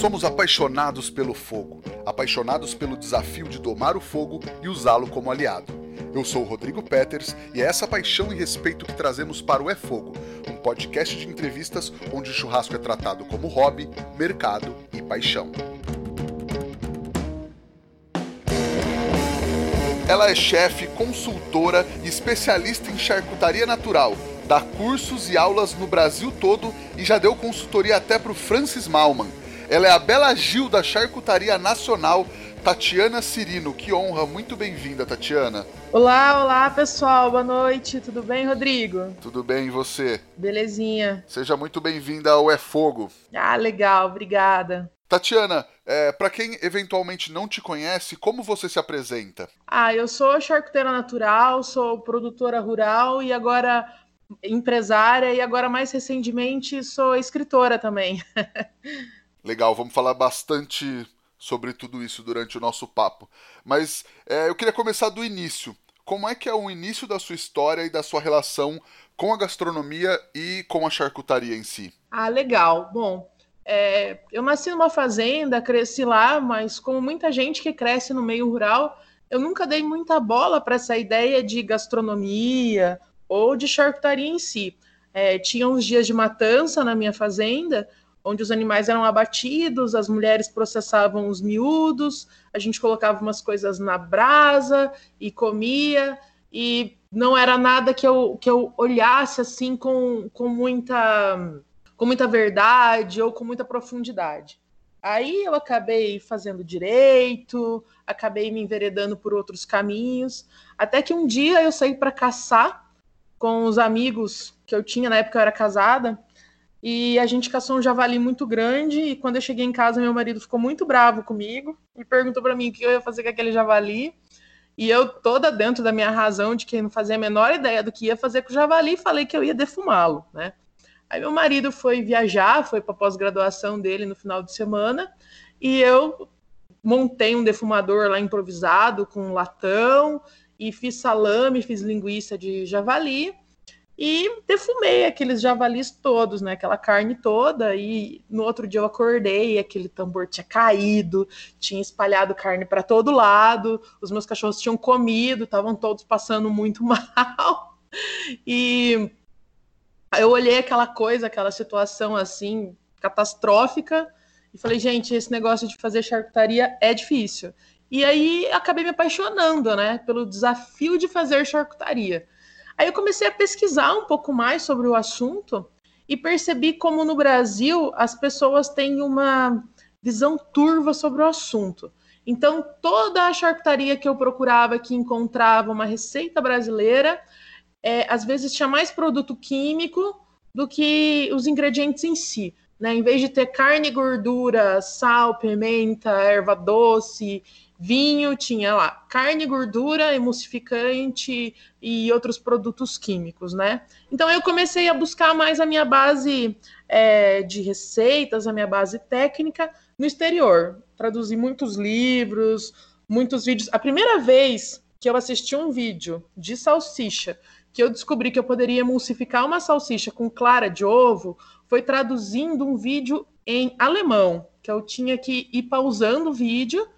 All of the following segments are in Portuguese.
Somos apaixonados pelo fogo, apaixonados pelo desafio de domar o fogo e usá-lo como aliado. Eu sou o Rodrigo Peters e é essa paixão e respeito que trazemos para o É Fogo, um podcast de entrevistas onde o churrasco é tratado como hobby, mercado e paixão. Ela é chefe, consultora e especialista em charcutaria natural. Dá cursos e aulas no Brasil todo e já deu consultoria até para o Francis Malman. Ela é a Bela Gil da Charcutaria Nacional, Tatiana Cirino. Que honra, muito bem-vinda, Tatiana. Olá, olá pessoal, boa noite, tudo bem, Rodrigo? Tudo bem, e você? Belezinha. Seja muito bem-vinda ao É Fogo. Ah, legal, obrigada. Tatiana, é, para quem eventualmente não te conhece, como você se apresenta? Ah, eu sou charcuteira natural, sou produtora rural e agora empresária e agora mais recentemente sou escritora também. Legal, vamos falar bastante sobre tudo isso durante o nosso papo. Mas é, eu queria começar do início. Como é que é o início da sua história e da sua relação com a gastronomia e com a charcutaria em si? Ah, legal. Bom, é, eu nasci numa fazenda, cresci lá, mas como muita gente que cresce no meio rural, eu nunca dei muita bola para essa ideia de gastronomia ou de charcutaria em si. É, tinha uns dias de matança na minha fazenda, onde os animais eram abatidos, as mulheres processavam os miúdos, a gente colocava umas coisas na brasa e comia, e não era nada que eu, que eu olhasse assim com, com, muita, com muita verdade ou com muita profundidade. Aí eu acabei fazendo direito, acabei me enveredando por outros caminhos, até que um dia eu saí para caçar com os amigos que eu tinha, na época eu era casada, e a gente caçou um javali muito grande. E quando eu cheguei em casa, meu marido ficou muito bravo comigo e perguntou para mim o que eu ia fazer com aquele javali. E eu, toda dentro da minha razão de que não fazia a menor ideia do que ia fazer com o javali, falei que eu ia defumá-lo, né? Aí meu marido foi viajar, foi para pós-graduação dele no final de semana, e eu montei um defumador lá improvisado com um latão e fiz salame, fiz linguiça de javali e defumei aqueles javalis todos, né? Aquela carne toda. E no outro dia eu acordei, aquele tambor tinha caído, tinha espalhado carne para todo lado. Os meus cachorros tinham comido, estavam todos passando muito mal. E eu olhei aquela coisa, aquela situação assim catastrófica e falei, gente, esse negócio de fazer charcutaria é difícil. E aí acabei me apaixonando, né, pelo desafio de fazer charcutaria. Aí eu comecei a pesquisar um pouco mais sobre o assunto e percebi como no Brasil as pessoas têm uma visão turva sobre o assunto. Então, toda a charcutaria que eu procurava, que encontrava uma receita brasileira, é, às vezes tinha mais produto químico do que os ingredientes em si. Né? Em vez de ter carne, gordura, sal, pimenta, erva doce vinho, tinha lá carne, gordura, emulsificante e outros produtos químicos, né? Então eu comecei a buscar mais a minha base é, de receitas, a minha base técnica no exterior. Traduzi muitos livros, muitos vídeos. A primeira vez que eu assisti um vídeo de salsicha, que eu descobri que eu poderia emulsificar uma salsicha com clara de ovo, foi traduzindo um vídeo em alemão, que eu tinha que ir pausando o vídeo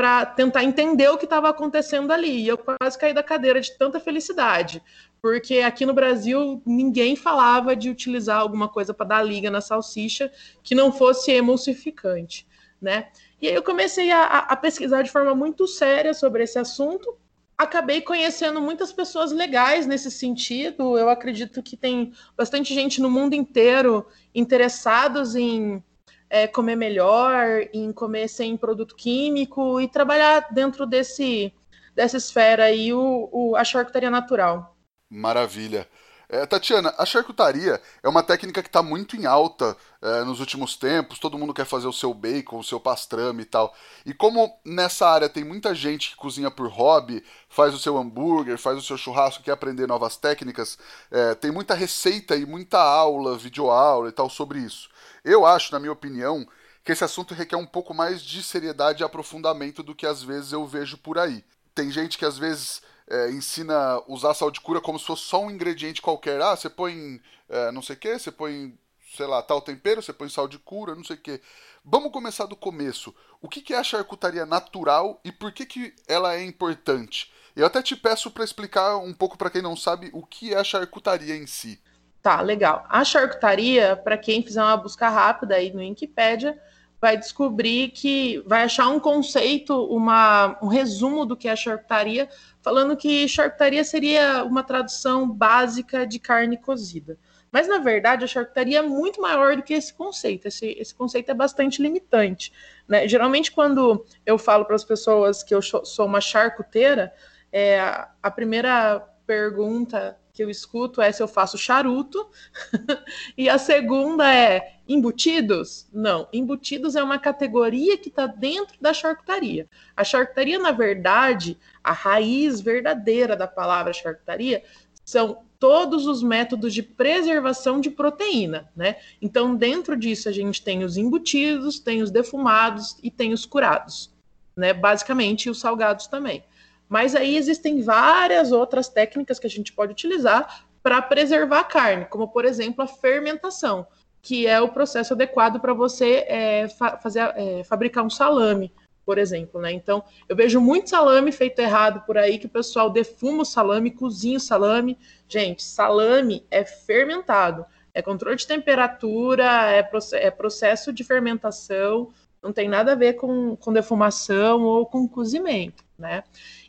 para tentar entender o que estava acontecendo ali. E eu quase caí da cadeira de tanta felicidade, porque aqui no Brasil ninguém falava de utilizar alguma coisa para dar liga na salsicha que não fosse emulsificante, né? E aí eu comecei a, a pesquisar de forma muito séria sobre esse assunto. Acabei conhecendo muitas pessoas legais nesse sentido. Eu acredito que tem bastante gente no mundo inteiro interessados em é, comer melhor, em comer sem produto químico e trabalhar dentro desse, dessa esfera aí o, o a charcutaria natural. Maravilha. É, Tatiana, a charcutaria é uma técnica que está muito em alta é, nos últimos tempos. Todo mundo quer fazer o seu bacon, o seu pastrame e tal. E como nessa área tem muita gente que cozinha por hobby, faz o seu hambúrguer, faz o seu churrasco, quer aprender novas técnicas, é, tem muita receita e muita aula, videoaula e tal sobre isso. Eu acho, na minha opinião, que esse assunto requer um pouco mais de seriedade e aprofundamento do que às vezes eu vejo por aí. Tem gente que às vezes é, ensina a usar sal de cura como se fosse só um ingrediente qualquer. Ah, você põe é, não sei o que, você põe sei lá, tal tempero, você põe sal de cura, não sei o quê. Vamos começar do começo. O que é a charcutaria natural e por que, que ela é importante? Eu até te peço para explicar um pouco para quem não sabe o que é a charcutaria em si. Tá, legal. A charcutaria, para quem fizer uma busca rápida aí no Wikipedia, vai descobrir que vai achar um conceito, uma, um resumo do que é charcutaria, falando que charcutaria seria uma tradução básica de carne cozida. Mas, na verdade, a charcutaria é muito maior do que esse conceito. Esse, esse conceito é bastante limitante. Né? Geralmente, quando eu falo para as pessoas que eu sou uma charcuteira, é, a primeira pergunta que eu escuto é se eu faço charuto. e a segunda é embutidos? Não, embutidos é uma categoria que está dentro da charcutaria. A charcutaria, na verdade, a raiz verdadeira da palavra charcutaria são todos os métodos de preservação de proteína, né? Então, dentro disso, a gente tem os embutidos, tem os defumados e tem os curados, né? Basicamente, os salgados também. Mas aí existem várias outras técnicas que a gente pode utilizar para preservar a carne, como por exemplo a fermentação, que é o processo adequado para você é, fa fazer, é, fabricar um salame, por exemplo, né? Então, eu vejo muito salame feito errado por aí, que o pessoal defuma o salame, cozinha o salame. Gente, salame é fermentado, é controle de temperatura, é, é processo de fermentação, não tem nada a ver com, com defumação ou com cozimento, né?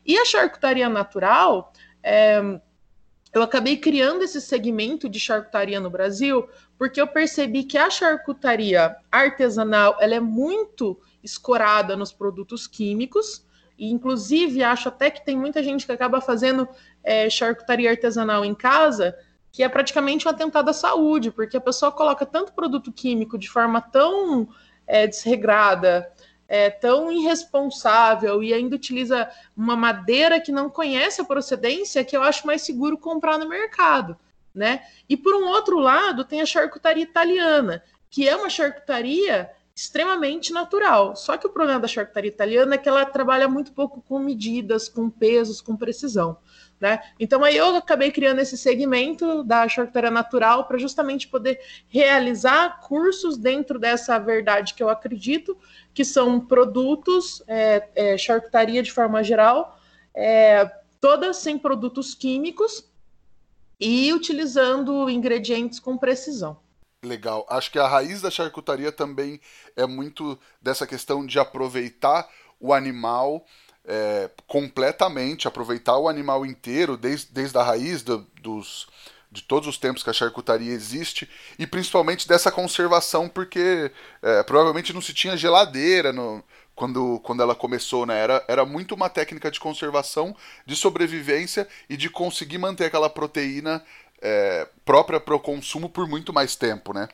E a charcutaria natural, é, eu acabei criando esse segmento de charcutaria no Brasil porque eu percebi que a charcutaria artesanal ela é muito escorada nos produtos químicos e inclusive acho até que tem muita gente que acaba fazendo é, charcutaria artesanal em casa que é praticamente um atentado à saúde porque a pessoa coloca tanto produto químico de forma tão é, desregrada é, tão irresponsável e ainda utiliza uma madeira que não conhece a procedência, que eu acho mais seguro comprar no mercado. Né? E por um outro lado, tem a charcutaria italiana, que é uma charcutaria extremamente natural. Só que o problema da charcutaria italiana é que ela trabalha muito pouco com medidas, com pesos, com precisão. Né? Então aí eu acabei criando esse segmento da charcutaria natural para justamente poder realizar cursos dentro dessa verdade que eu acredito, que são produtos, é, é, charcutaria de forma geral, é, todas sem produtos químicos e utilizando ingredientes com precisão. Legal. Acho que a raiz da charcutaria também é muito dessa questão de aproveitar o animal é, completamente, aproveitar o animal inteiro, desde, desde a raiz do, dos, de todos os tempos que a charcutaria existe, e principalmente dessa conservação, porque é, provavelmente não se tinha geladeira no, quando, quando ela começou, né? Era, era muito uma técnica de conservação, de sobrevivência e de conseguir manter aquela proteína é, própria para o consumo por muito mais tempo, né?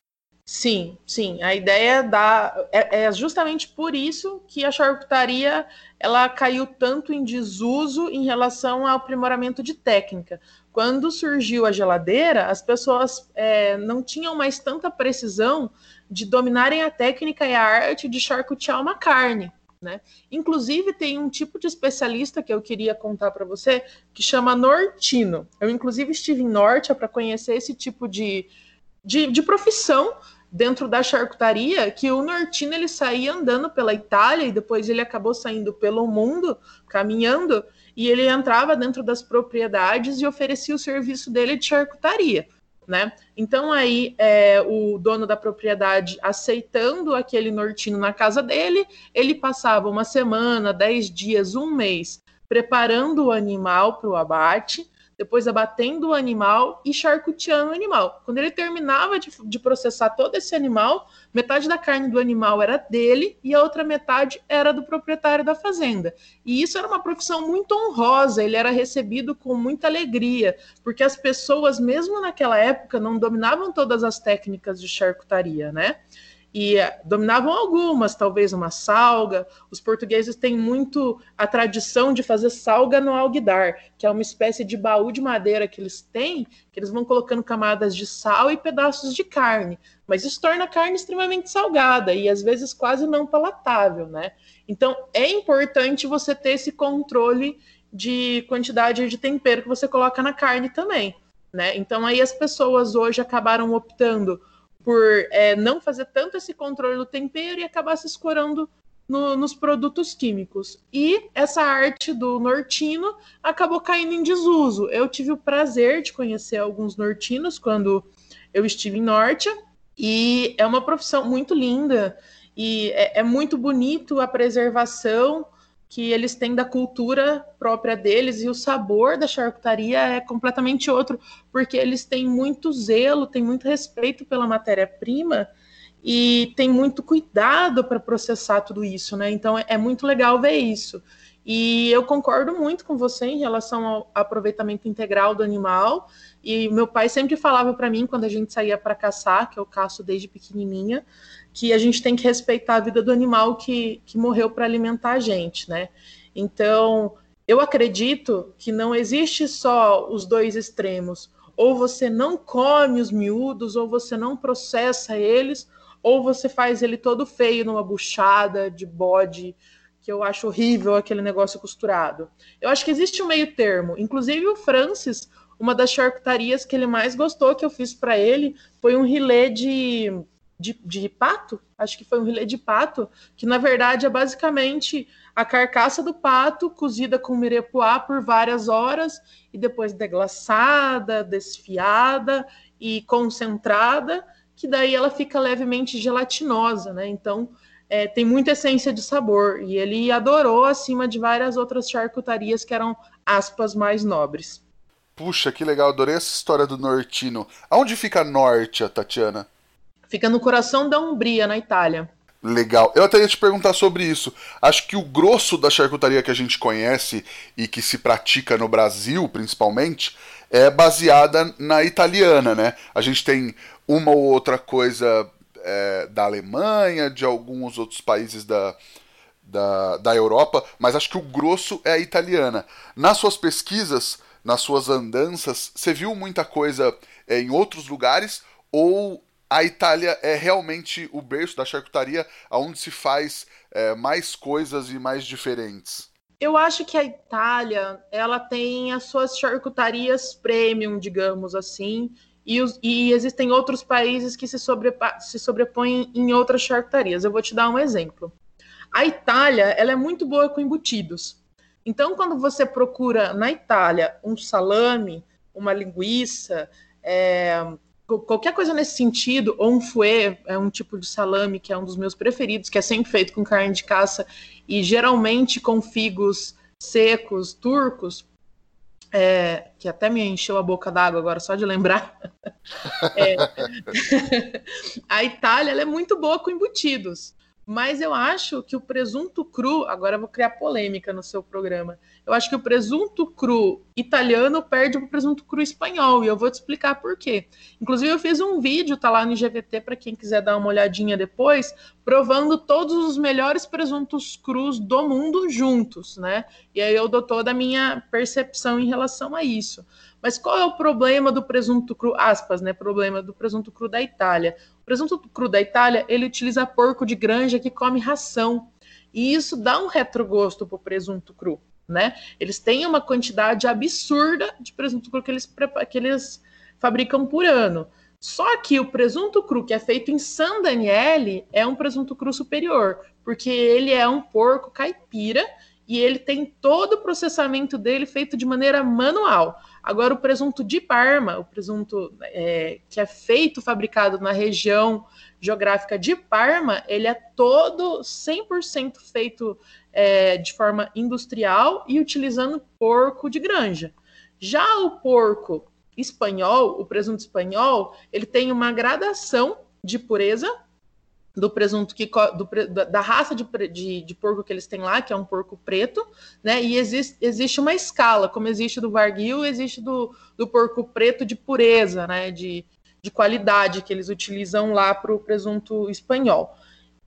Sim, sim. A ideia da é, é, justamente por isso que a charcutaria ela caiu tanto em desuso em relação ao aprimoramento de técnica. Quando surgiu a geladeira, as pessoas é, não tinham mais tanta precisão de dominarem a técnica e a arte de charcutear uma carne. Né? Inclusive, tem um tipo de especialista que eu queria contar para você que chama nortino. Eu, inclusive, estive em Norte para conhecer esse tipo de, de, de profissão dentro da charcutaria que o Nortino ele saía andando pela Itália e depois ele acabou saindo pelo mundo, caminhando, e ele entrava dentro das propriedades e oferecia o serviço dele de charcutaria. Né? Então aí é, o dono da propriedade aceitando aquele nortino na casa dele, ele passava uma semana, dez dias, um mês preparando o animal para o abate, depois abatendo o animal e charcuteando o animal. Quando ele terminava de, de, processar todo esse animal, metade da carne do animal era dele e a outra metade era do proprietário da fazenda. E isso era uma profissão muito honrosa, ele era recebido com muita alegria, porque as pessoas, mesmo naquela época, não dominavam todas as técnicas de charcutaria, né? E eh, dominavam algumas, talvez uma salga. Os portugueses têm muito a tradição de fazer salga no alguidar, que é uma espécie de baú de madeira que eles têm, que eles vão colocando camadas de sal e pedaços de carne. Mas isso torna a carne extremamente salgada e às vezes quase não palatável, né? Então é importante você ter esse controle de quantidade de tempero que você coloca na carne também, né? Então aí as pessoas hoje acabaram optando por é, não fazer tanto esse controle do tempero e acabar se escorando no, nos produtos químicos. E essa arte do nortino acabou caindo em desuso. Eu tive o prazer de conhecer alguns nortinos quando eu estive em Norte, e é uma profissão muito linda, e é, é muito bonito a preservação que eles têm da cultura própria deles e o sabor da charcutaria é completamente outro, porque eles têm muito zelo, têm muito respeito pela matéria-prima e tem muito cuidado para processar tudo isso, né? Então é muito legal ver isso. E eu concordo muito com você em relação ao aproveitamento integral do animal. E meu pai sempre falava para mim quando a gente saía para caçar, que eu caço desde pequenininha, que a gente tem que respeitar a vida do animal que, que morreu para alimentar a gente, né? Então, eu acredito que não existe só os dois extremos. Ou você não come os miúdos, ou você não processa eles, ou você faz ele todo feio numa buchada de bode, que eu acho horrível aquele negócio costurado. Eu acho que existe um meio termo. Inclusive o Francis, uma das charcutarias que ele mais gostou que eu fiz para ele foi um rilê de de, de pato, acho que foi um rilê de pato, que na verdade é basicamente a carcaça do pato cozida com mirepoix por várias horas e depois deglaçada, desfiada e concentrada, que daí ela fica levemente gelatinosa, né? Então é, tem muita essência de sabor e ele adorou acima de várias outras charcutarias que eram aspas mais nobres. Puxa, que legal, adorei essa história do Nortino. Aonde fica Norte, Tatiana? Fica no coração da Umbria, na Itália. Legal. Eu até ia te perguntar sobre isso. Acho que o grosso da charcutaria que a gente conhece e que se pratica no Brasil, principalmente, é baseada na italiana, né? A gente tem uma ou outra coisa é, da Alemanha, de alguns outros países da, da, da Europa, mas acho que o grosso é a italiana. Nas suas pesquisas, nas suas andanças, você viu muita coisa é, em outros lugares ou a Itália é realmente o berço da charcutaria onde se faz é, mais coisas e mais diferentes. Eu acho que a Itália ela tem as suas charcutarias premium, digamos assim, e, os, e existem outros países que se, sobrepa, se sobrepõem em outras charcutarias. Eu vou te dar um exemplo. A Itália ela é muito boa com embutidos. Então, quando você procura na Itália um salame, uma linguiça, é, qualquer coisa nesse sentido, ou um fouet, é um tipo de salame que é um dos meus preferidos, que é sempre feito com carne de caça e geralmente com figos secos, turcos, é, que até me encheu a boca d'água agora só de lembrar. é, a Itália é muito boa com embutidos, mas eu acho que o presunto cru, agora eu vou criar polêmica no seu programa, eu acho que o presunto cru italiano perde o presunto cru espanhol, e eu vou te explicar por quê. Inclusive, eu fiz um vídeo, tá lá no GVT, para quem quiser dar uma olhadinha depois, provando todos os melhores presuntos crus do mundo juntos, né? E aí eu dou toda a minha percepção em relação a isso. Mas qual é o problema do presunto cru, aspas, né? Problema do presunto cru da Itália. Presunto cru da Itália, ele utiliza porco de granja que come ração. E isso dá um retrogosto pro presunto cru né? Eles têm uma quantidade absurda de presunto cru que eles, que eles fabricam por ano. Só que o presunto cru que é feito em San Daniele é um presunto cru superior, porque ele é um porco caipira e ele tem todo o processamento dele feito de maneira manual. Agora, o presunto de Parma, o presunto é, que é feito, fabricado na região geográfica de Parma, ele é todo 100% feito é, de forma industrial e utilizando porco de granja. Já o porco espanhol, o presunto espanhol, ele tem uma gradação de pureza do presunto que do, da raça de, de, de, porco que eles têm lá, que é um porco preto, né? E existe, existe uma escala, como existe do Barguil, existe do, do porco preto de pureza, né? De, de qualidade que eles utilizam lá para o presunto espanhol.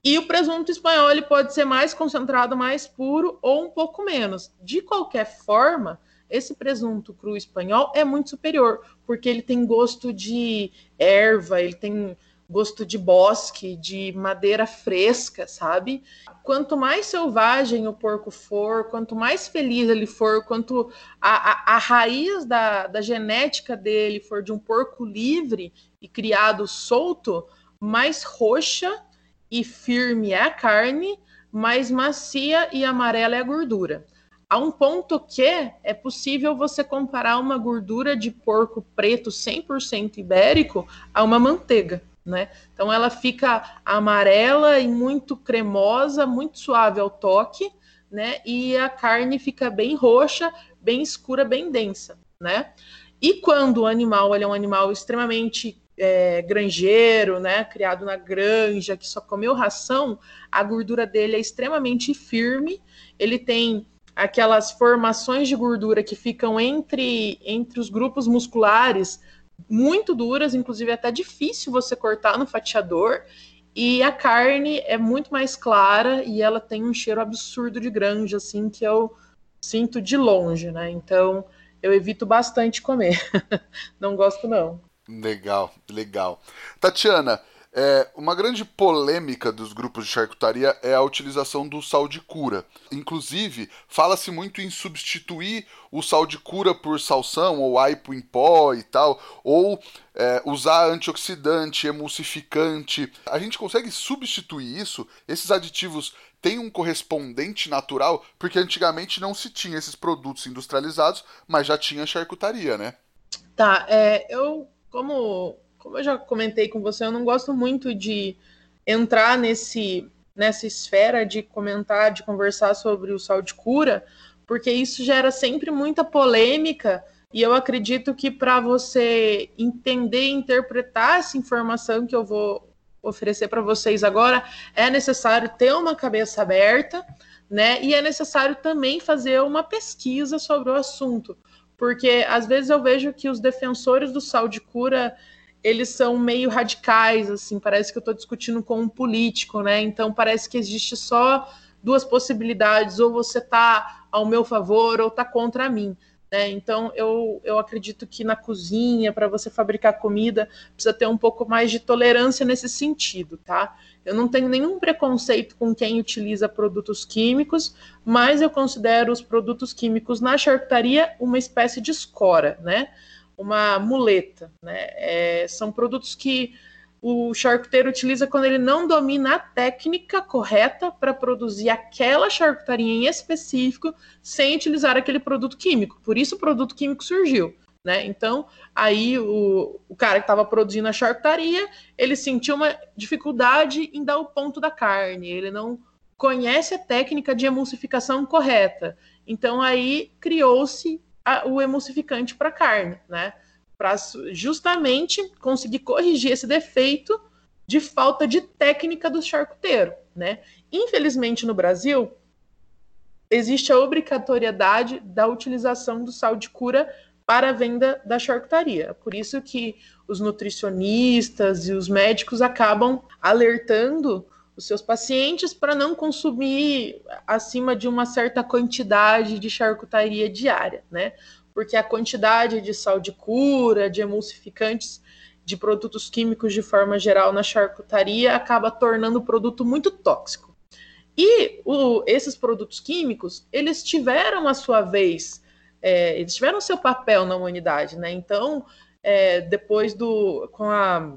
E o presunto espanhol ele pode ser mais concentrado, mais puro ou um pouco menos. De qualquer forma, esse presunto cru espanhol é muito superior, porque ele tem gosto de erva, ele tem gosto de bosque, de madeira fresca, sabe? Quanto mais selvagem o porco for, quanto mais feliz ele for, quanto a, a, a raiz da, da genética dele for de um porco livre e criado solto, mais roxa e firme é a carne, mais macia e amarela é a gordura. A um ponto que é possível você comparar uma gordura de porco preto 100% ibérico a uma manteiga, né? Então ela fica amarela e muito cremosa, muito suave ao toque, né? E a carne fica bem roxa, bem escura, bem densa, né? E quando o animal é um animal extremamente é, granjeiro, né, criado na granja, que só comeu ração, a gordura dele é extremamente firme. Ele tem aquelas formações de gordura que ficam entre, entre os grupos musculares muito duras, inclusive é até difícil você cortar no fatiador. E a carne é muito mais clara e ela tem um cheiro absurdo de granja, assim, que eu sinto de longe, né? Então eu evito bastante comer. não gosto, não. Legal, legal. Tatiana, é, uma grande polêmica dos grupos de charcutaria é a utilização do sal de cura. Inclusive, fala-se muito em substituir o sal de cura por salsão ou aipo em pó e tal, ou é, usar antioxidante, emulsificante. A gente consegue substituir isso? Esses aditivos têm um correspondente natural? Porque antigamente não se tinha esses produtos industrializados, mas já tinha charcutaria, né? Tá, é, eu como, como eu já comentei com você, eu não gosto muito de entrar nesse nessa esfera de comentar, de conversar sobre o sal de cura, porque isso gera sempre muita polêmica. E eu acredito que para você entender e interpretar essa informação que eu vou oferecer para vocês agora, é necessário ter uma cabeça aberta, né? E é necessário também fazer uma pesquisa sobre o assunto porque às vezes eu vejo que os defensores do sal de cura eles são meio radicais, assim, parece que eu estou discutindo com um político, né? Então parece que existe só duas possibilidades, ou você está ao meu favor ou está contra mim. Né? Então, eu, eu acredito que na cozinha, para você fabricar comida, precisa ter um pouco mais de tolerância nesse sentido, tá? Eu não tenho nenhum preconceito com quem utiliza produtos químicos, mas eu considero os produtos químicos na charcutaria uma espécie de escora, né? Uma muleta, né? É, são produtos que o charcuteiro utiliza quando ele não domina a técnica correta para produzir aquela charcutaria em específico sem utilizar aquele produto químico. Por isso o produto químico surgiu. Né? Então, aí o, o cara que estava produzindo a charcutaria, ele sentiu uma dificuldade em dar o ponto da carne, ele não conhece a técnica de emulsificação correta. Então, aí criou-se o emulsificante para carne, né? para justamente conseguir corrigir esse defeito de falta de técnica do charcuteiro, né? Infelizmente no Brasil existe a obrigatoriedade da utilização do sal de cura para a venda da charcutaria. Por isso que os nutricionistas e os médicos acabam alertando os seus pacientes para não consumir acima de uma certa quantidade de charcutaria diária, né? porque a quantidade de sal de cura, de emulsificantes, de produtos químicos de forma geral na charcutaria acaba tornando o produto muito tóxico. E o, esses produtos químicos, eles tiveram a sua vez, é, eles tiveram seu papel na humanidade, né? Então, é, depois do com a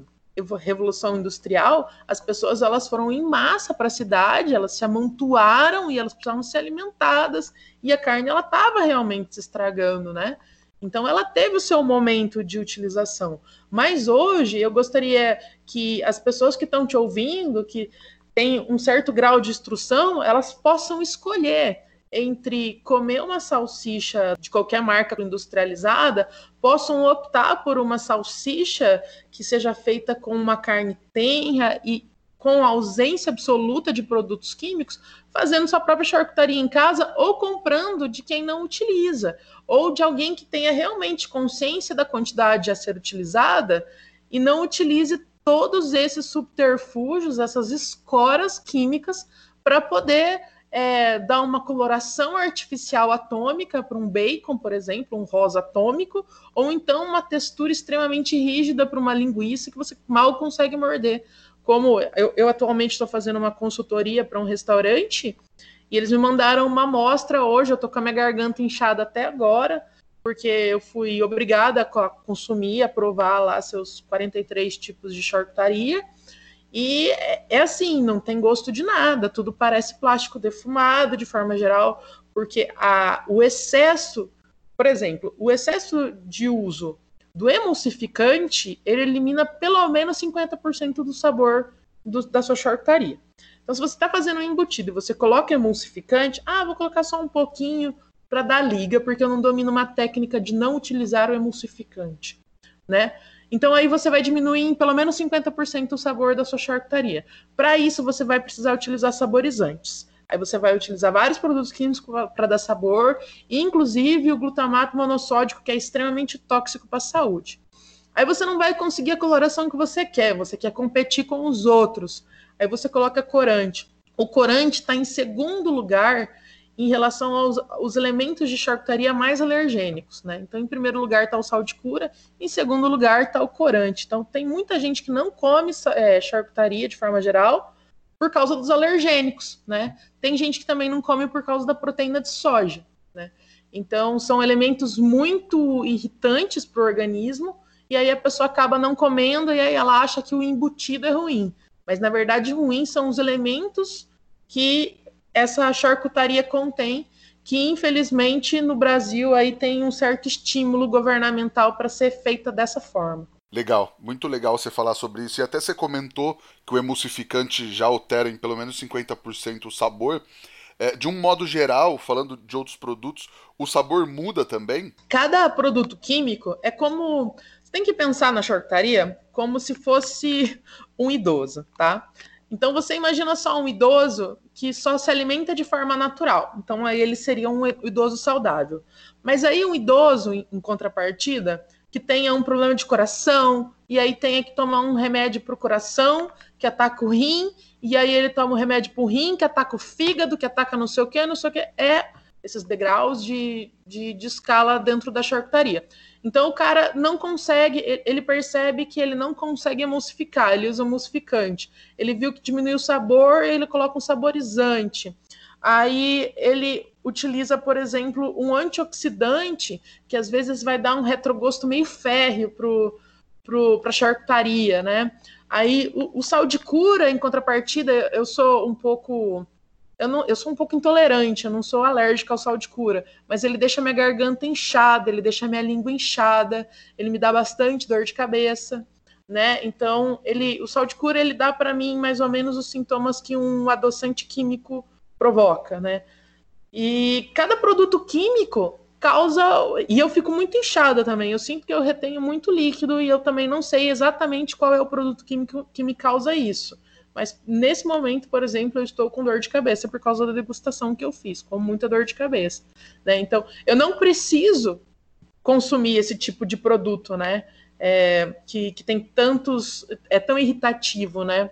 revolução industrial, as pessoas elas foram em massa para a cidade, elas se amontoaram e elas precisavam ser alimentadas e a carne ela estava realmente se estragando, né? Então ela teve o seu momento de utilização. Mas hoje eu gostaria que as pessoas que estão te ouvindo, que têm um certo grau de instrução, elas possam escolher entre comer uma salsicha de qualquer marca industrializada, possam optar por uma salsicha que seja feita com uma carne tenra e com ausência absoluta de produtos químicos, fazendo sua própria charcutaria em casa ou comprando de quem não utiliza, ou de alguém que tenha realmente consciência da quantidade a ser utilizada e não utilize todos esses subterfúgios, essas escoras químicas para poder é, dar uma coloração artificial atômica para um bacon, por exemplo, um rosa atômico, ou então uma textura extremamente rígida para uma linguiça que você mal consegue morder. Como eu, eu atualmente estou fazendo uma consultoria para um restaurante e eles me mandaram uma amostra hoje, eu estou com a minha garganta inchada até agora, porque eu fui obrigada a consumir, a provar lá seus 43 tipos de charcutaria E é, é assim, não tem gosto de nada, tudo parece plástico defumado de forma geral, porque a, o excesso, por exemplo, o excesso de uso do emulsificante, ele elimina pelo menos 50% do sabor do, da sua charcutaria. Então, se você está fazendo um embutido e você coloca emulsificante, ah, vou colocar só um pouquinho para dar liga, porque eu não domino uma técnica de não utilizar o emulsificante, né? Então aí você vai diminuir em pelo menos 50% o sabor da sua charcutaria. Para isso você vai precisar utilizar saborizantes. Aí você vai utilizar vários produtos químicos para dar sabor, inclusive o glutamato monossódico, que é extremamente tóxico para a saúde. Aí você não vai conseguir a coloração que você quer, você quer competir com os outros. Aí você coloca corante. O corante está em segundo lugar em relação aos, aos, elementos de charcutaria mais alergênicos, né? Então, em primeiro lugar está o sal de cura, em segundo lugar está o corante. Então, tem muita gente que não come é, charcutaria de forma geral por causa dos alergênicos, né? Tem gente que também não come por causa da proteína de soja, né? Então, são elementos muito irritantes para o organismo, e aí a pessoa acaba não comendo, e aí ela acha que o embutido é ruim. Mas, na verdade, ruim são os elementos que essa charcutaria contém, que infelizmente no Brasil aí tem um certo estímulo governamental para ser feita dessa forma. Legal, muito legal você falar sobre isso. E até você comentou que o emulsificante já altera em pelo menos 50% o sabor. É, de um modo geral, falando de outros produtos, o sabor muda também? Cada produto químico é como. Você tem que pensar na charcutaria como se fosse um idoso, tá? Então você imagina só um idoso que só se alimenta de forma natural. Então aí ele seria um idoso saudável. Mas aí um idoso, em contrapartida, que tenha um problema de coração, e aí tenha que tomar um remédio para o coração, que ataca o rim, e aí ele toma um remédio para o rim, que ataca o fígado, que ataca não sei o que, não sei o que. É esses degraus de, de, de escala dentro da charcutaria. Então o cara não consegue, ele percebe que ele não consegue emulsificar, ele usa emulsificante. Ele viu que diminui o sabor, ele coloca um saborizante. Aí ele utiliza, por exemplo, um antioxidante que às vezes vai dar um retrogosto meio férreo para a charcutaria, né? Aí o, o, sal de cura, em contrapartida, eu sou um pouco eu, não, eu sou um pouco intolerante, eu não sou alérgica ao sal de cura, mas ele deixa minha garganta inchada, ele deixa minha língua inchada, ele me dá bastante dor de cabeça, né? Então, ele, o sal de cura ele dá para mim mais ou menos os sintomas que um adoçante químico provoca, né? E cada produto químico causa e eu fico muito inchada também. Eu sinto que eu retenho muito líquido e eu também não sei exatamente qual é o produto químico que me causa isso. Mas nesse momento, por exemplo, eu estou com dor de cabeça por causa da degustação que eu fiz, com muita dor de cabeça. Né? Então, eu não preciso consumir esse tipo de produto, né? É, que, que tem tantos. é tão irritativo, né?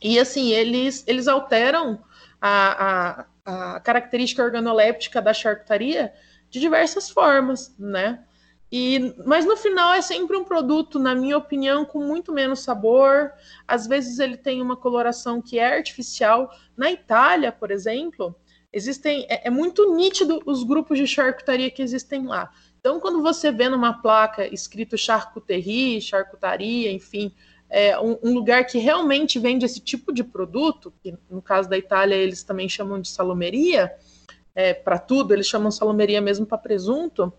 E assim, eles, eles alteram a, a, a característica organoléptica da charcutaria de diversas formas, né? E, mas no final é sempre um produto, na minha opinião, com muito menos sabor. Às vezes ele tem uma coloração que é artificial. Na Itália, por exemplo, existem é, é muito nítido os grupos de charcutaria que existem lá. Então, quando você vê numa placa escrito charcuterie, charcutaria, enfim, é um, um, lugar que realmente vende esse tipo de produto, que no caso da Itália eles também chamam de salomeria, é, para tudo, eles chamam salomeria mesmo para presunto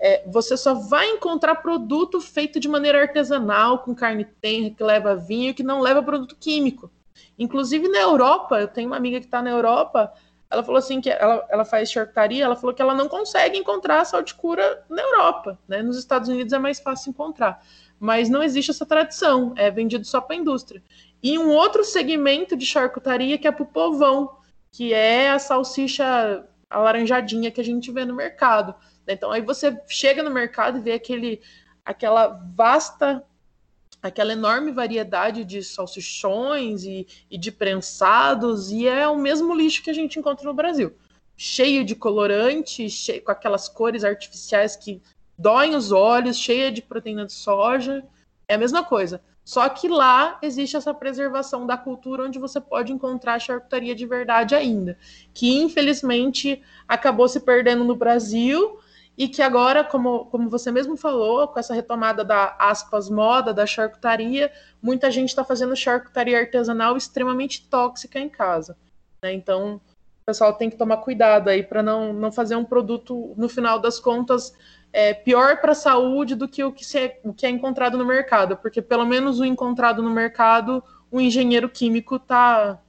é, você só vai encontrar produto feito de maneira artesanal, com carne tenra, que leva vinho, que não leva produto químico. Inclusive na Europa, eu tenho uma amiga que está na Europa, ela falou assim que ela, ela faz charcutaria, ela falou que ela não consegue encontrar sal de cura na Europa, né? Nos Estados Unidos é mais fácil encontrar, mas não existe essa tradição, é vendido só para a indústria. E um outro segmento de charcutaria que é para o povão, que é a salsicha alaranjadinha que a gente vê no mercado. Então aí você chega no mercado e vê aquele, aquela vasta, aquela enorme variedade de salsichões e, e de prensados, e é o mesmo lixo que a gente encontra no Brasil. Cheio de colorante, cheio, com aquelas cores artificiais que doem os olhos, cheia de proteína de soja. É a mesma coisa. Só que lá existe essa preservação da cultura onde você pode encontrar charcutaria de verdade ainda, que infelizmente acabou se perdendo no Brasil e que agora, como, como você mesmo falou, com essa retomada da aspas moda da charcutaria, muita gente está fazendo charcutaria artesanal extremamente tóxica em casa. Né? Então, o pessoal tem que tomar cuidado aí para não, não fazer um produto, no final das contas, é, pior para a saúde do que o que, se é, o que é encontrado no mercado, porque pelo menos o encontrado no mercado, o engenheiro químico está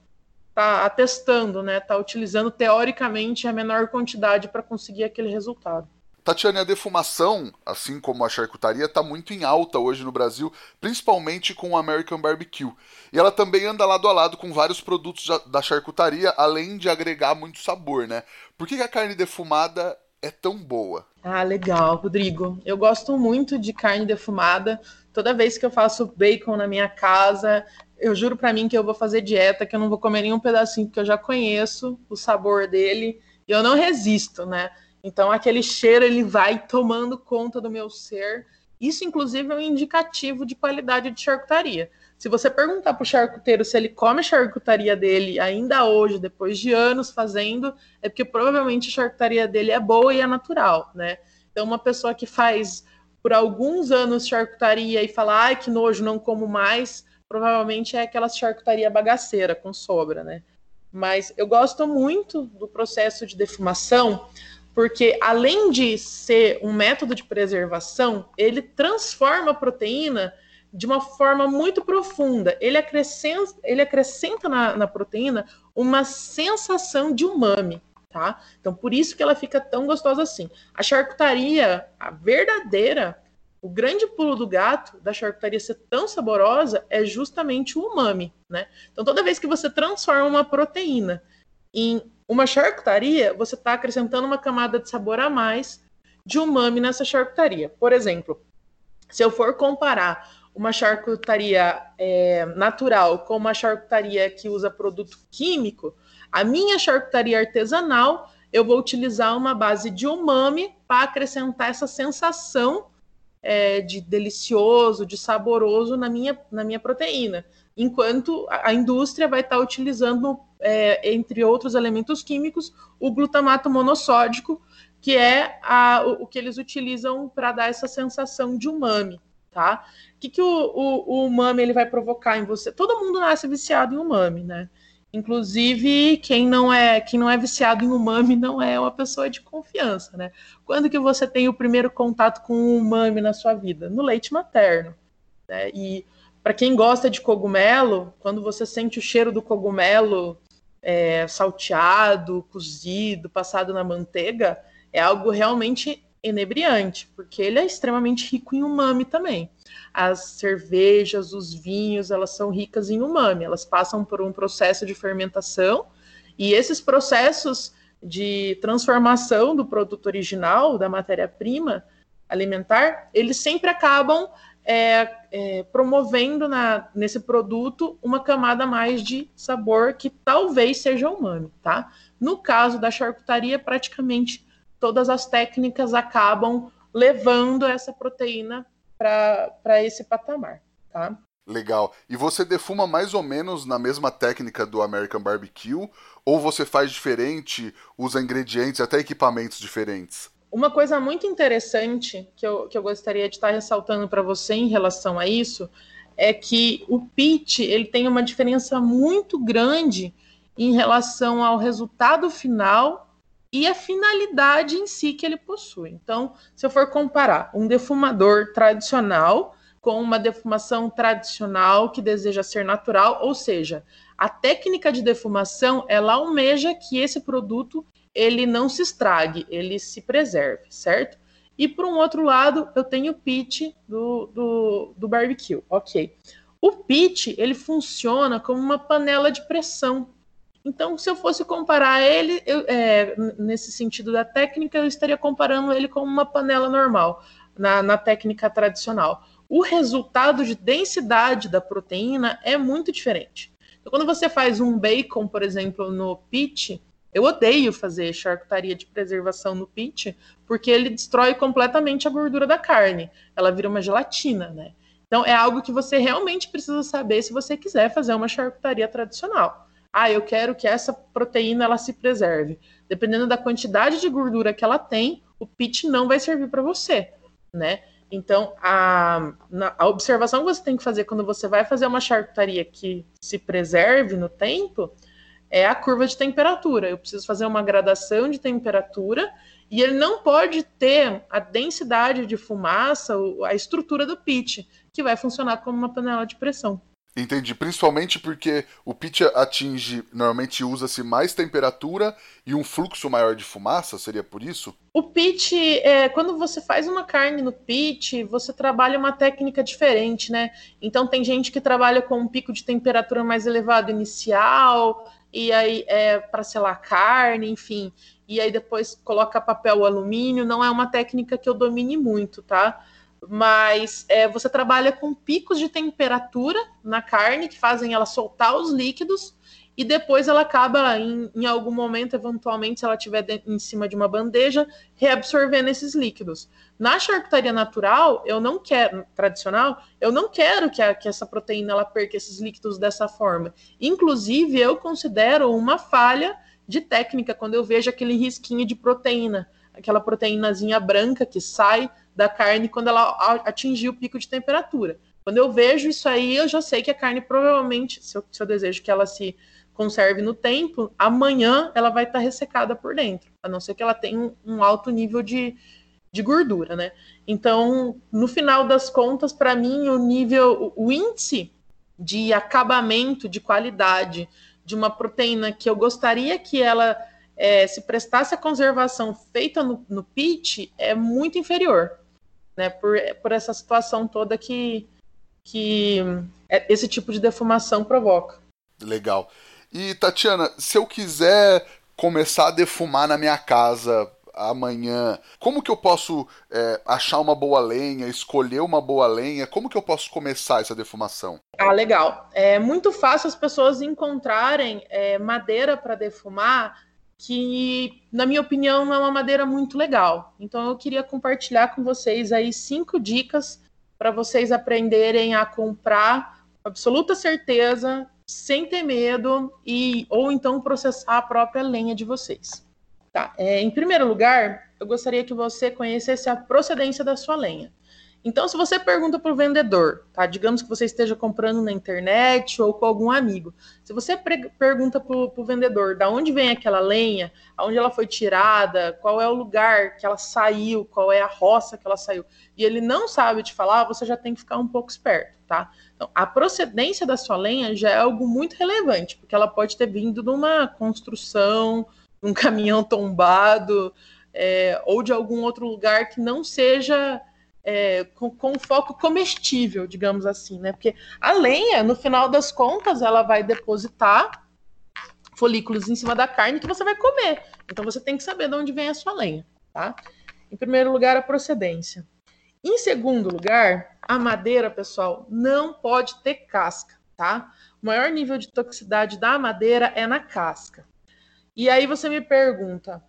tá atestando, né? Está utilizando teoricamente a menor quantidade para conseguir aquele resultado. Tatiane, a defumação, assim como a charcutaria, está muito em alta hoje no Brasil, principalmente com o American Barbecue. E ela também anda lado a lado com vários produtos da charcutaria, além de agregar muito sabor, né? Por que a carne defumada é tão boa? Ah, legal, Rodrigo. Eu gosto muito de carne defumada. Toda vez que eu faço bacon na minha casa, eu juro para mim que eu vou fazer dieta, que eu não vou comer nenhum pedacinho, porque eu já conheço o sabor dele e eu não resisto, né? Então aquele cheiro ele vai tomando conta do meu ser. Isso, inclusive, é um indicativo de qualidade de charcutaria. Se você perguntar para o charcuteiro se ele come a charcutaria dele ainda hoje, depois de anos fazendo, é porque provavelmente a charcutaria dele é boa e é natural, né? Então, uma pessoa que faz por alguns anos charcutaria e fala, ai, que nojo, não como mais, provavelmente é aquela charcutaria bagaceira, com sobra, né? Mas eu gosto muito do processo de defumação, porque além de ser um método de preservação, ele transforma a proteína de uma forma muito profunda. Ele acrescenta, ele acrescenta na, na proteína uma sensação de umami, tá? Então, por isso que ela fica tão gostosa assim. A charcutaria, a verdadeira, o grande pulo do gato da charcutaria ser tão saborosa é justamente o umami, né? Então, toda vez que você transforma uma proteína em uma charcutaria, você está acrescentando uma camada de sabor a mais de umami nessa charcutaria. Por exemplo, se eu for comparar uma charcutaria é, natural com uma charcutaria que usa produto químico, a minha charcutaria artesanal, eu vou utilizar uma base de umami para acrescentar essa sensação é, de delicioso, de saboroso na minha, na minha proteína. Enquanto a indústria vai estar tá utilizando é, entre outros elementos químicos, o glutamato monossódico, que é a, o, o, que eles utilizam para dar essa sensação de umami, tá? O que, que o, o, o umami ele vai provocar em você? Todo mundo nasce viciado em umami, né? Inclusive, quem não é quem não é viciado em umami não é uma pessoa de confiança, né? Quando que você tem o primeiro contato com o umami na sua vida? No leite materno. Né? E para quem gosta de cogumelo, quando você sente o cheiro do cogumelo é, salteado, cozido, passado na manteiga, é algo realmente inebriante, porque ele é extremamente rico em umami também. As cervejas, os vinhos, elas são ricas em umami, elas passam por um processo de fermentação e esses processos de transformação do produto original, da matéria-prima alimentar, eles sempre acabam é, é, promovendo na, nesse produto uma camada mais de sabor que talvez seja umami, tá? No caso da charcutaria, praticamente todas as técnicas acabam levando essa proteína para esse patamar, tá? Legal. E você defuma mais ou menos na mesma técnica do American Barbecue? Ou você faz diferente, usa ingredientes, até equipamentos diferentes? Uma coisa muito interessante que eu, que eu gostaria de estar ressaltando para você em relação a isso é que o pitch ele tem uma diferença muito grande em relação ao resultado final e a finalidade em si que ele possui. Então, se eu for comparar um defumador tradicional com uma defumação tradicional que deseja ser natural, ou seja, a técnica de defumação ela almeja que esse produto ele não se estrague, ele se preserve, certo? E por um outro lado, eu tenho o pitch do, do, do barbecue, ok. O pitch, ele funciona como uma panela de pressão. Então, se eu fosse comparar ele, eu, é, nesse sentido da técnica, eu estaria comparando ele com uma panela normal, na, na técnica tradicional. O resultado de densidade da proteína é muito diferente. Então, quando você faz um bacon, por exemplo, no pitch, eu odeio fazer charcutaria de preservação no pit, porque ele destrói completamente a gordura da carne. Ela vira uma gelatina, né? Então é algo que você realmente precisa saber se você quiser fazer uma charcutaria tradicional. Ah, eu quero que essa proteína ela se preserve. Dependendo da quantidade de gordura que ela tem, o pitch não vai servir para você, né? Então, a, a observação que você tem que fazer quando você vai fazer uma charcutaria que se preserve no tempo é a curva de temperatura. Eu preciso fazer uma gradação de temperatura e ele não pode ter a densidade de fumaça, a estrutura do pitch, que vai funcionar como uma panela de pressão. Entendi, principalmente porque o pitch atinge, normalmente usa-se mais temperatura e um fluxo maior de fumaça, seria por isso? O pitch, é, quando você faz uma carne no pitch, você trabalha uma técnica diferente, né? Então tem gente que trabalha com um pico de temperatura mais elevado inicial, e aí é para selar carne, enfim, e aí depois coloca papel alumínio, não é uma técnica que eu domine muito, tá? Mas é, você trabalha com picos de temperatura na carne que fazem ela soltar os líquidos e depois ela acaba em, em algum momento, eventualmente, se ela estiver em cima de uma bandeja, reabsorvendo esses líquidos. Na charcutaria natural, eu não quero, tradicional, eu não quero que, a, que essa proteína ela perca esses líquidos dessa forma. Inclusive, eu considero uma falha de técnica quando eu vejo aquele risquinho de proteína, aquela proteínazinha branca que sai da carne quando ela atingir o pico de temperatura. Quando eu vejo isso aí, eu já sei que a carne provavelmente, se eu, se eu desejo que ela se conserve no tempo, amanhã ela vai estar tá ressecada por dentro, a não ser que ela tenha um, um alto nível de, de gordura, né? Então, no final das contas, para mim, o nível, o índice de acabamento, de qualidade de uma proteína que eu gostaria que ela é, se prestasse a conservação feita no, no pitch é muito inferior né? Por, por essa situação toda que, que é, esse tipo de defumação provoca. Legal. E Tatiana, se eu quiser começar a defumar na minha casa amanhã, como que eu posso é, achar uma boa lenha, escolher uma boa lenha? Como que eu posso começar essa defumação? Ah, legal. É muito fácil as pessoas encontrarem é, madeira para defumar que, na minha opinião, é uma madeira muito legal. Então, eu queria compartilhar com vocês aí cinco dicas para vocês aprenderem a comprar com absoluta certeza, sem ter medo e ou então processar a própria lenha de vocês. Tá? É, em primeiro lugar, eu gostaria que você conhecesse a procedência da sua lenha. Então, se você pergunta para o vendedor, tá? Digamos que você esteja comprando na internet ou com algum amigo. Se você pergunta para o vendedor da onde vem aquela lenha, aonde ela foi tirada, qual é o lugar que ela saiu, qual é a roça que ela saiu, e ele não sabe te falar, você já tem que ficar um pouco esperto, tá? Então, a procedência da sua lenha já é algo muito relevante, porque ela pode ter vindo de uma construção, um caminhão tombado, é, ou de algum outro lugar que não seja é, com, com foco comestível, digamos assim, né? Porque a lenha, no final das contas, ela vai depositar folículos em cima da carne que você vai comer. Então você tem que saber de onde vem a sua lenha, tá? Em primeiro lugar, a procedência. Em segundo lugar, a madeira, pessoal, não pode ter casca, tá? O maior nível de toxicidade da madeira é na casca. E aí você me pergunta,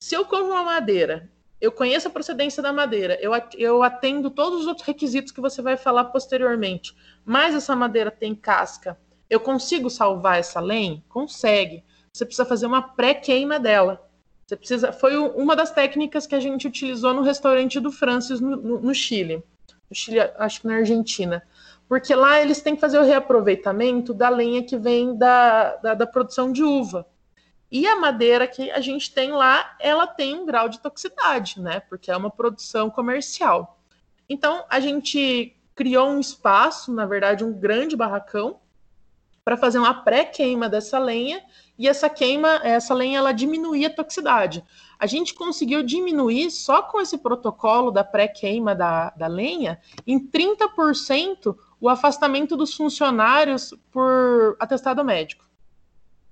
se eu como uma madeira eu conheço a procedência da madeira, eu, atendo todos os outros requisitos que você vai falar posteriormente, mas essa madeira tem casca, eu consigo salvar essa lenha? Consegue. Você precisa fazer uma pré-queima dela. Você precisa. Foi uma das técnicas que a gente utilizou no restaurante do Francis no, no, no Chile. No Chile, acho que na Argentina. Porque lá eles têm que fazer o reaproveitamento da lenha que vem da, da, da produção de uva. E a madeira que a gente tem lá, ela tem um grau de toxicidade, né? Porque é uma produção comercial. Então, a gente criou um espaço, na verdade, um grande barracão, para fazer uma pré-queima dessa lenha, e essa queima, essa lenha, ela diminuía a toxicidade. A gente conseguiu diminuir, só com esse protocolo da pré-queima da, da lenha, em 30% o afastamento dos funcionários por atestado médico.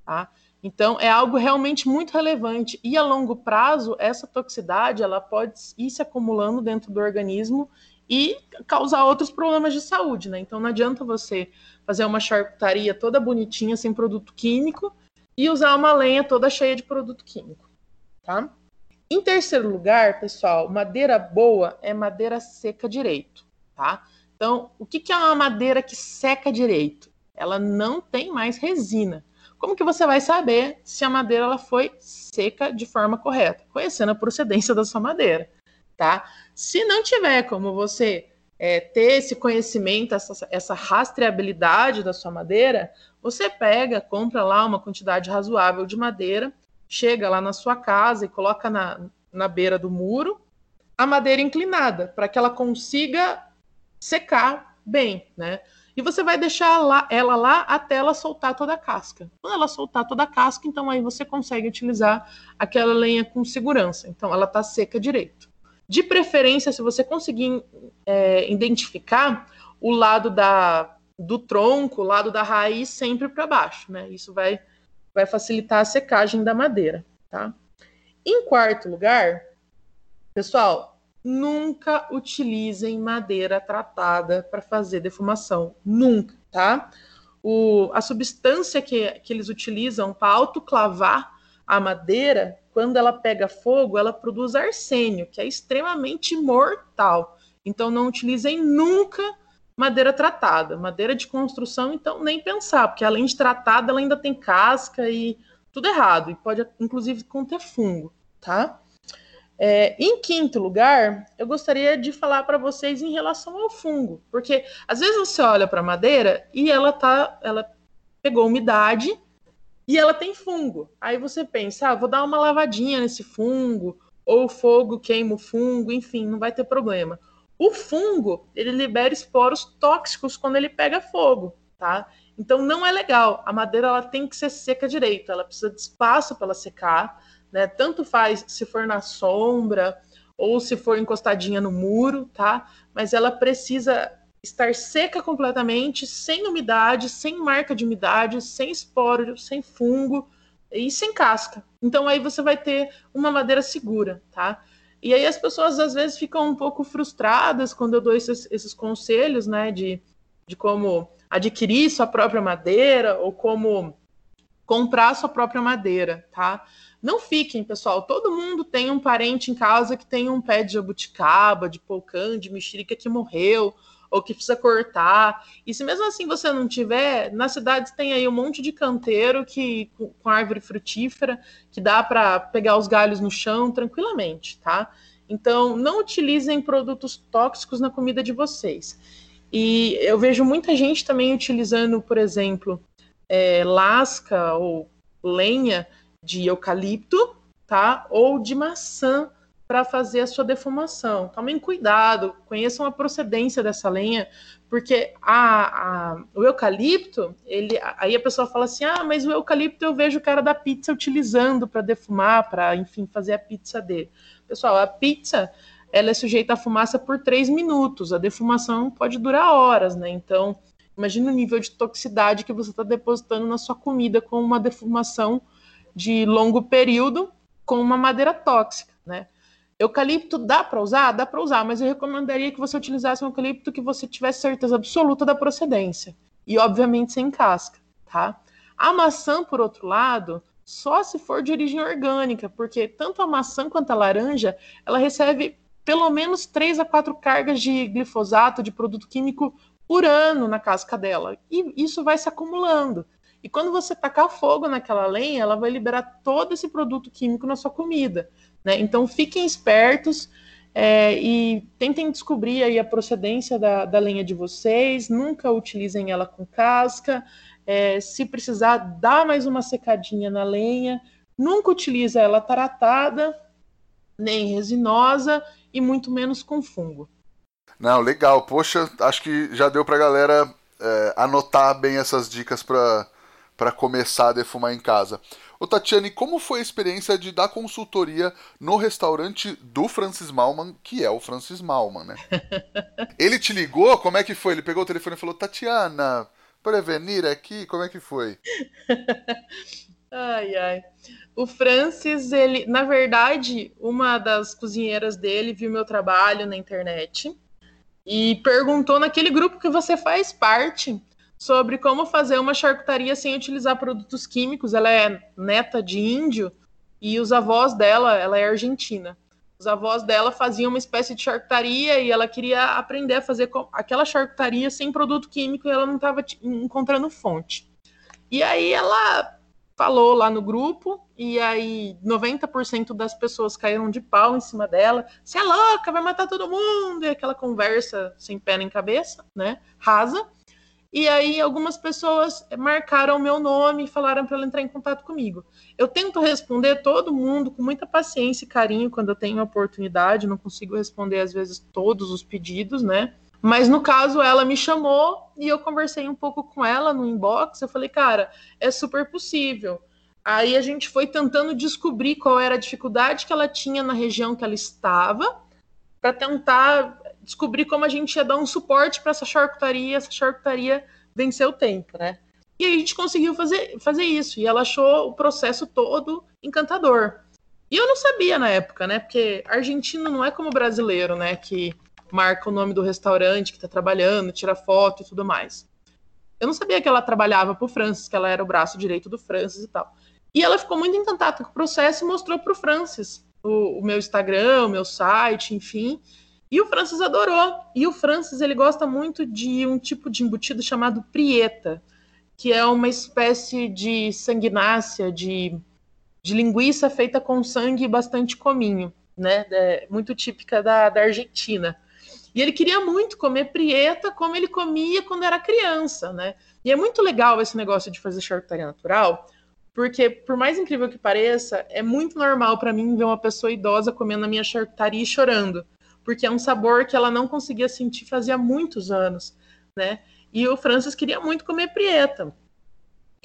Tá? Então, é algo realmente muito relevante. E a longo prazo, essa toxicidade ela pode ir se acumulando dentro do organismo e causar outros problemas de saúde, né? Então, não adianta você fazer uma charcutaria toda bonitinha, sem produto químico, e usar uma lenha toda cheia de produto químico, tá? Em terceiro lugar, pessoal, madeira boa é madeira seca direito, tá? Então, o que é uma madeira que seca direito? Ela não tem mais resina. Como que você vai saber se a madeira ela foi seca de forma correta? Conhecendo a procedência da sua madeira, tá? Se não tiver como você é, ter esse conhecimento, essa, essa rastreabilidade da sua madeira, você pega, compra lá uma quantidade razoável de madeira, chega lá na sua casa e coloca na, na beira do muro a madeira inclinada, para que ela consiga secar bem, né? E você vai deixar lá, ela lá até ela soltar toda a casca. Quando ela soltar toda a casca, então aí você consegue utilizar aquela lenha com segurança. Então ela está seca direito. De preferência, se você conseguir é, identificar o lado da, do tronco, o lado da raiz sempre para baixo, né? Isso vai, vai facilitar a secagem da madeira, tá? Em quarto lugar, pessoal, nunca utilizem madeira tratada para fazer defumação, nunca, tá? O, a substância que, que eles utilizam para autoclavar a madeira quando ela pega fogo, ela produz arsênio, que é extremamente mortal. Então não utilizem nunca madeira tratada. Madeira de construção, então nem pensar, porque além de tratada, ela ainda tem casca e tudo errado, e pode inclusive conter fungo, tá? É, em quinto lugar, eu gostaria de falar para vocês em relação ao fungo, porque às vezes você olha para a madeira e ela tá, ela pegou umidade e ela tem fungo. Aí você pensa, ah, vou dar uma lavadinha nesse fungo, ou o fogo queima o fungo, enfim, não vai ter problema. O fungo, ele libera esporos tóxicos quando ele pega fogo, tá? Então não é legal. A madeira ela tem que ser seca direito, ela precisa de espaço para ela secar, né? Tanto faz se for na sombra ou se for encostadinha no muro, tá? Mas ela precisa estar seca completamente, sem umidade, sem marca de umidade, sem esporo, sem fungo e sem casca. Então aí você vai ter uma madeira segura, tá? E aí as pessoas às vezes ficam um pouco frustradas quando eu dou esses, esses conselhos, né, de, de como adquirir sua própria madeira ou como comprar sua própria madeira, tá? Não fiquem, pessoal. Todo mundo tem um parente em casa que tem um pé de jabuticaba, de polcã, de mexerica que morreu, ou que precisa cortar. E se mesmo assim você não tiver, na cidade tem aí um monte de canteiro que com árvore frutífera que dá para pegar os galhos no chão tranquilamente, tá? Então, não utilizem produtos tóxicos na comida de vocês. E eu vejo muita gente também utilizando, por exemplo, é, lasca ou lenha de eucalipto, tá? Ou de maçã para fazer a sua defumação. Tomem cuidado, conheçam a procedência dessa lenha, porque a, a, o eucalipto, ele, aí a pessoa fala assim: ah, mas o eucalipto eu vejo o cara da pizza utilizando para defumar, para, enfim, fazer a pizza dele. Pessoal, a pizza ela é sujeita à fumaça por três minutos, a defumação pode durar horas, né? Então, imagine o nível de toxicidade que você está depositando na sua comida com uma defumação de longo período com uma madeira tóxica, né? Eucalipto dá para usar? Dá para usar, mas eu recomendaria que você utilizasse um eucalipto que você tivesse certeza absoluta da procedência. E, obviamente, sem casca, tá? A maçã, por outro lado, só se for de origem orgânica, porque tanto a maçã quanto a laranja, ela recebe pelo menos 3 a 4 cargas de glifosato, de produto químico, por ano na casca dela. E isso vai se acumulando. E quando você tacar fogo naquela lenha, ela vai liberar todo esse produto químico na sua comida. Né? Então fiquem espertos é, e tentem descobrir aí a procedência da, da lenha de vocês, nunca utilizem ela com casca. É, se precisar, dá mais uma secadinha na lenha. Nunca utilize ela tratada, nem resinosa e muito menos com fungo. Não, legal. Poxa, acho que já deu para a galera é, anotar bem essas dicas para para começar a defumar em casa. Ô Tatiane, como foi a experiência de dar consultoria no restaurante do Francis Malman, que é o Francis Malman, né? Ele te ligou? Como é que foi? Ele pegou o telefone e falou: Tatiana, prevenir aqui? Como é que foi? ai, ai. O Francis, ele, na verdade, uma das cozinheiras dele viu meu trabalho na internet e perguntou naquele grupo que você faz parte sobre como fazer uma charcutaria sem utilizar produtos químicos. Ela é neta de índio e os avós dela, ela é argentina. Os avós dela faziam uma espécie de charcutaria e ela queria aprender a fazer aquela charcutaria sem produto químico e ela não estava encontrando fonte. E aí ela falou lá no grupo, e aí 90% das pessoas caíram de pau em cima dela. Você é louca, vai matar todo mundo! E aquela conversa sem pé nem cabeça, né? Rasa. E aí algumas pessoas marcaram meu nome e falaram para ela entrar em contato comigo. Eu tento responder todo mundo com muita paciência e carinho quando eu tenho a oportunidade, não consigo responder às vezes todos os pedidos, né? Mas no caso, ela me chamou e eu conversei um pouco com ela no inbox. Eu falei, cara, é super possível. Aí a gente foi tentando descobrir qual era a dificuldade que ela tinha na região que ela estava, para tentar descobrir como a gente ia dar um suporte para essa charcutaria, essa charcutaria vencer o tempo, né? E a gente conseguiu fazer, fazer isso. E ela achou o processo todo encantador. E eu não sabia na época, né? Porque argentino não é como brasileiro, né? Que marca o nome do restaurante que está trabalhando, tira foto e tudo mais. Eu não sabia que ela trabalhava para o Francis, que ela era o braço direito do Francis e tal. E ela ficou muito encantada com o processo e mostrou para o Francis o, meu Instagram, o meu site, enfim. E o Francis adorou. E o Francis ele gosta muito de um tipo de embutido chamado prieta, que é uma espécie de sanguinácea, de, de linguiça feita com sangue e bastante cominho, né? É muito típica da, da Argentina. E ele queria muito comer prieta como ele comia quando era criança, né? E é muito legal esse negócio de fazer charcutaria natural, porque por mais incrível que pareça, é muito normal para mim ver uma pessoa idosa comendo a minha charcutaria e chorando, porque é um sabor que ela não conseguia sentir fazia muitos anos, né? E o Francis queria muito comer prieta.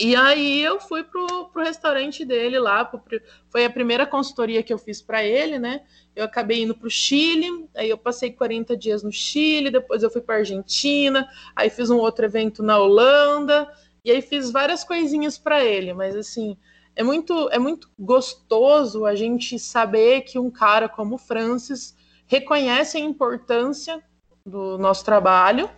E aí eu fui pro, pro restaurante dele lá, pro, foi a primeira consultoria que eu fiz para ele, né? Eu acabei indo pro Chile, aí eu passei 40 dias no Chile, depois eu fui para Argentina, aí fiz um outro evento na Holanda, e aí fiz várias coisinhas para ele, mas assim, é muito é muito gostoso a gente saber que um cara como o Francis reconhece a importância do nosso trabalho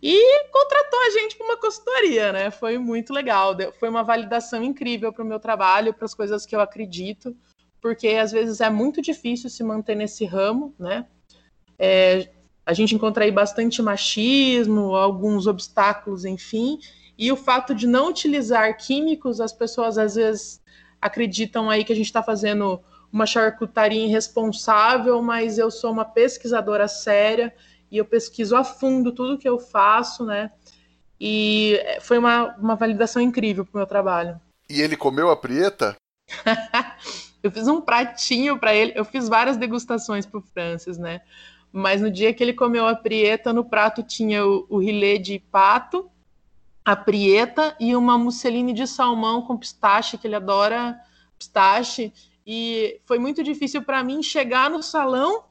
e contratou a gente para uma consultoria, né? Foi muito legal, foi uma validação incrível para o meu trabalho, para as coisas que eu acredito, porque às vezes é muito difícil se manter nesse ramo, né? É, a gente encontra aí bastante machismo, alguns obstáculos, enfim, e o fato de não utilizar químicos, as pessoas às vezes acreditam aí que a gente está fazendo uma charcutaria irresponsável, mas eu sou uma pesquisadora séria e eu pesquiso a fundo tudo que eu faço, né? E foi uma, uma validação incrível para o meu trabalho. E ele comeu a prieta? eu fiz um pratinho para ele, eu fiz várias degustações para o Francis, né? Mas no dia que ele comeu a prieta, no prato tinha o, o rilê de pato, a prieta e uma musseline de salmão com pistache, que ele adora pistache. E foi muito difícil para mim chegar no salão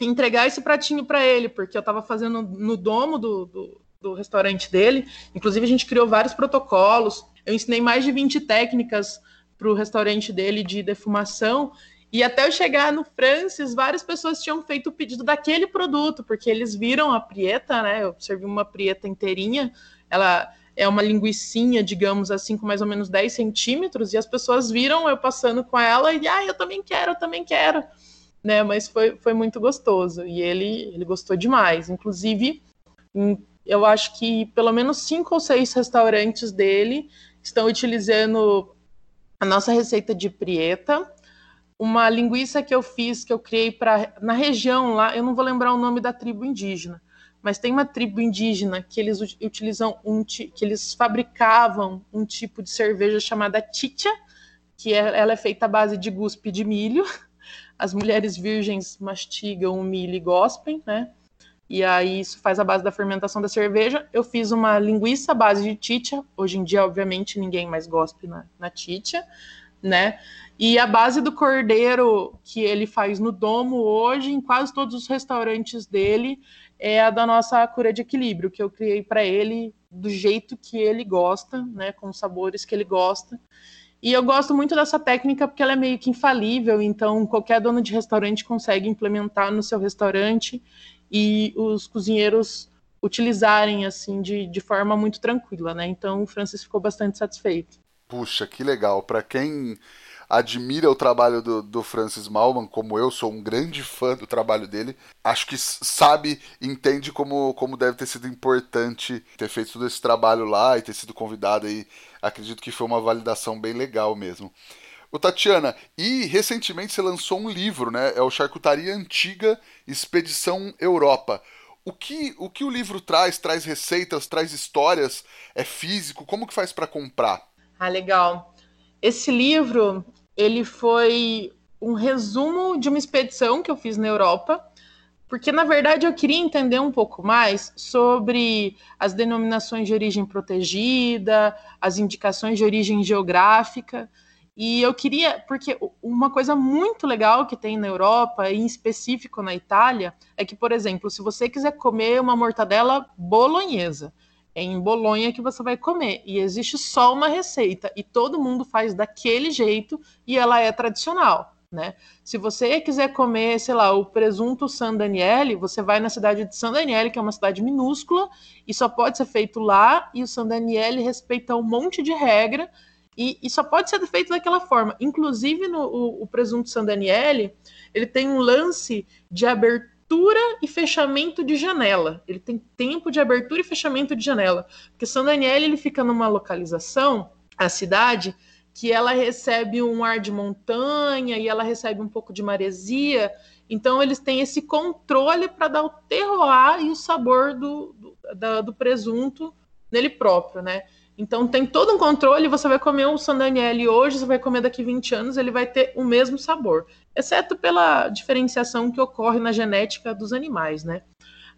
entregar esse pratinho para ele, porque eu estava fazendo no domo do, do, do, restaurante dele. Inclusive, a gente criou vários protocolos. Eu ensinei mais de 20 técnicas para o restaurante dele de defumação. E até eu chegar no Francis, várias pessoas tinham feito o pedido daquele produto, porque eles viram a prieta, né? Eu servi uma prieta inteirinha. Ela é uma linguiçinha, digamos assim, com mais ou menos 10 centímetros, e as pessoas viram eu passando com ela e, ah, eu também quero, eu também quero né? Mas foi, foi muito gostoso e ele, ele gostou demais. Inclusive, eu acho que pelo menos cinco ou seis restaurantes dele estão utilizando a nossa receita de prieta. Uma linguiça que eu fiz, que eu criei para na região lá, eu não vou lembrar o nome da tribo indígena, mas tem uma tribo indígena que eles utilizam um que eles fabricavam um tipo de cerveja chamada chicha, que é, ela é feita à base de guspe de milho as mulheres virgens mastigam o milho e gospem, né? E aí isso faz a base da fermentação da cerveja. Eu fiz uma linguiça à base de titia. Hoje em dia, obviamente, ninguém mais gospe na, na titia, né? E a base do cordeiro que ele faz no domo hoje, em quase todos os restaurantes dele, é a da nossa cura de equilíbrio, que eu criei para ele do jeito que ele gosta, né? Com os sabores que ele gosta. E eu gosto muito dessa técnica porque ela é meio que infalível, então qualquer dono de restaurante consegue implementar no seu restaurante e os cozinheiros utilizarem assim de, de forma muito tranquila, né? Então o Francis ficou bastante satisfeito. Puxa, que legal. Para quem admira o trabalho do, do Francis Malman, como eu sou um grande fã do trabalho dele, acho que sabe, entende como, como deve ter sido importante ter feito todo esse trabalho lá e ter sido convidado aí. Acredito que foi uma validação bem legal mesmo. O Tatiana, e recentemente você lançou um livro, né? É o Charcutaria Antiga Expedição Europa. O que, o que o livro traz? Traz receitas, traz histórias? É físico? Como que faz para comprar? Ah, legal. Esse livro, ele foi um resumo de uma expedição que eu fiz na Europa, porque na verdade eu queria entender um pouco mais sobre as denominações de origem protegida, as indicações de origem geográfica, e eu queria, porque uma coisa muito legal que tem na Europa, em específico na Itália, é que, por exemplo, se você quiser comer uma mortadela bolonhesa, é em Bolonha que você vai comer. E existe só uma receita. E todo mundo faz daquele jeito e ela é tradicional. Né? Se você quiser comer, sei lá, o presunto San Daniele, você vai na cidade de San Daniele, que é uma cidade minúscula, e só pode ser feito lá, e o San Daniele respeita um monte de regra e, e, só pode ser feito daquela forma. Inclusive, no, o, o presunto San Daniele, ele tem um lance de abertura e fechamento de janela. Ele tem tempo de abertura e fechamento de janela. Porque San Daniele ele fica numa localização, a cidade, que ela recebe um ar de montanha e ela recebe um pouco de maresia. Então, eles têm esse controle para dar o terroir e o sabor do, do, do presunto nele próprio, né? Então tem todo um controle, você vai comer um San Daniele hoje, você vai comer daqui 20 anos, ele vai ter o mesmo sabor, exceto pela diferenciação que ocorre na genética dos animais, né?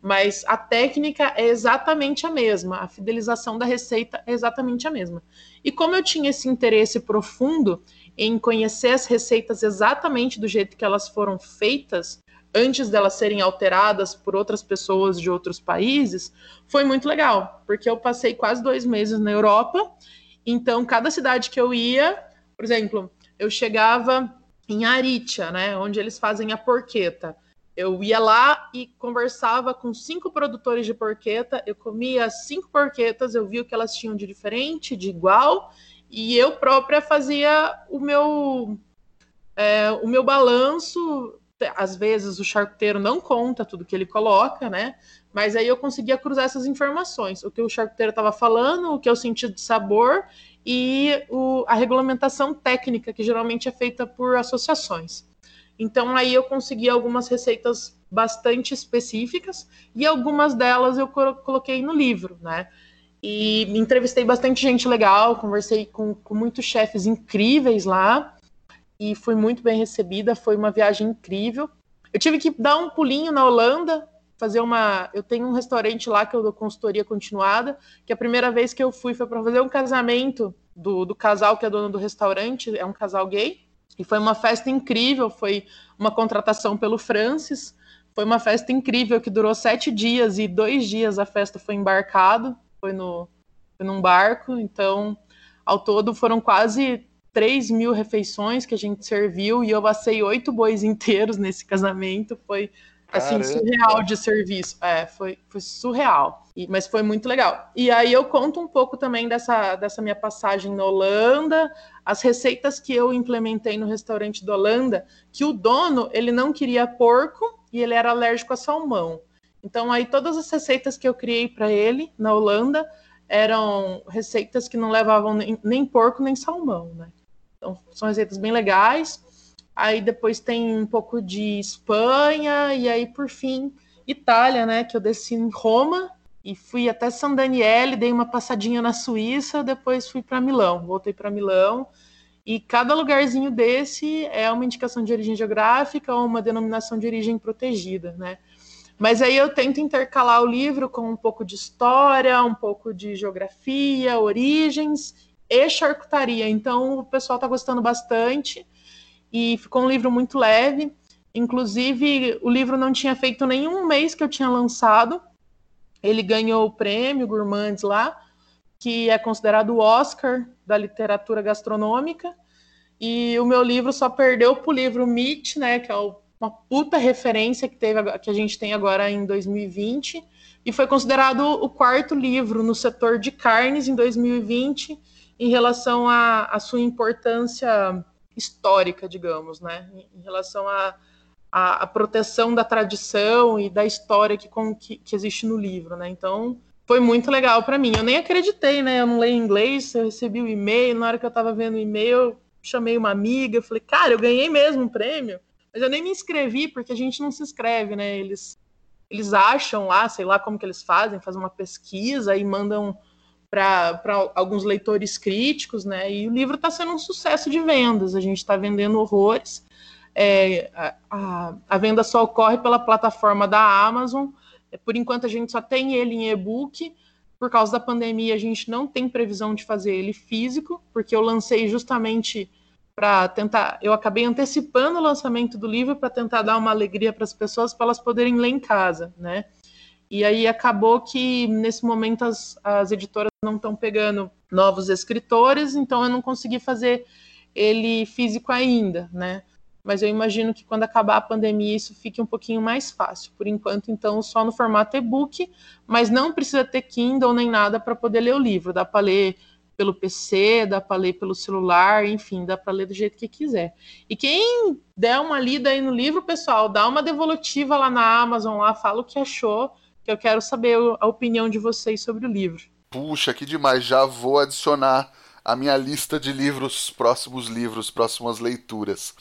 Mas a técnica é exatamente a mesma, a fidelização da receita é exatamente a mesma. E como eu tinha esse interesse profundo em conhecer as receitas exatamente do jeito que elas foram feitas, antes delas serem alteradas por outras pessoas de outros países, foi muito legal, porque eu passei quase dois meses na Europa, então cada cidade que eu ia, por exemplo, eu chegava em Aritia, né, onde eles fazem a porqueta. Eu ia lá e conversava com cinco produtores de porqueta, eu comia cinco porquetas, eu via o que elas tinham de diferente, de igual, e eu própria fazia o meu é, o meu balanço às vezes o charcuteiro não conta tudo que ele coloca, né? Mas aí eu conseguia cruzar essas informações, o que o charcuteiro estava falando, o que é o sentido de sabor e o, a regulamentação técnica, que geralmente é feita por associações. Então aí eu consegui algumas receitas bastante específicas e algumas delas eu coloquei no livro, né? E entrevistei bastante gente legal, conversei com, com muitos chefes incríveis lá e fui muito bem recebida. Foi uma viagem incrível. Eu tive que dar um pulinho na Holanda, fazer uma. Eu tenho um restaurante lá que eu dou consultoria continuada, que a primeira vez que eu fui foi para fazer um casamento do, do casal que é dono do restaurante, é um casal gay. E foi uma festa incrível, foi uma contratação pelo Francis. Foi uma festa incrível que durou sete dias e dois dias a festa foi embarcado, foi, no, foi num barco. Então, ao todo foram quase 3 mil refeições que a gente serviu e eu assei oito bois inteiros nesse casamento. Foi assim, Caramba. surreal de serviço. É, foi, foi surreal. E, mas foi muito legal. E aí eu conto um pouco também dessa, dessa minha passagem na Holanda, as receitas que eu implementei no restaurante da Holanda, que o dono, ele não queria porco e ele era alérgico a salmão. Então aí todas as receitas que eu criei para ele na Holanda eram receitas que não levavam nem, nem porco nem salmão, né? São receitas bem legais. Aí depois tem um pouco de Espanha, e aí, por fim, Itália, né? Que eu desci em Roma e fui até San Daniele, dei uma passadinha na Suíça, depois fui para Milão, voltei para Milão. E cada lugarzinho desse é uma indicação de origem geográfica ou uma denominação de origem protegida, né? Mas aí eu tento intercalar o livro com um pouco de história, um pouco de geografia, origens e charcutaria. Então o pessoal está gostando bastante e ficou um livro muito leve. Inclusive, o livro não tinha feito nenhum mês que eu tinha lançado. Ele ganhou o prêmio Gourmands lá, que é considerado o Oscar da literatura gastronômica. E o meu livro só perdeu para o livro Meat, né, que é uma puta referência que, teve, que a gente tem agora em 2020. E foi considerado o quarto livro no setor de carnes em 2020 em relação à, à sua importância histórica, digamos, né? Em relação à a, proteção da tradição e da história que, com, que, que existe no livro, né? Então, foi muito legal para mim. Eu nem acreditei, né? Eu não leio inglês, eu recebi o e-mail, na hora que eu estava vendo o e-mail, eu chamei uma amiga, falei, cara, eu ganhei mesmo um prêmio, mas eu nem me inscrevi, porque a gente não se inscreve, né? Eles, eles acham lá, sei lá como que eles fazem, fazem uma pesquisa e mandam para alguns leitores críticos, né? E o livro está sendo um sucesso de vendas, a gente está vendendo horrores. É, a, a, a venda só ocorre pela plataforma da Amazon, por enquanto a gente só tem ele em e-book. Por causa da pandemia, a gente não tem previsão de fazer ele físico, porque eu lancei justamente para tentar. Eu acabei antecipando o lançamento do livro para tentar dar uma alegria para as pessoas para elas poderem ler em casa, né? E aí acabou que nesse momento as, as editoras não estão pegando novos escritores, então eu não consegui fazer ele físico ainda, né? mas eu imagino que quando acabar a pandemia isso fique um pouquinho mais fácil. Por enquanto, então, só no formato e-book, mas não precisa ter Kindle nem nada para poder ler o livro. Dá para ler pelo PC, dá para ler pelo celular, enfim, dá para ler do jeito que quiser. E quem der uma lida aí no livro, pessoal, dá uma devolutiva lá na Amazon, lá, fala o que achou, eu quero saber a opinião de vocês sobre o livro. Puxa, que demais! Já vou adicionar a minha lista de livros, próximos livros, próximas leituras.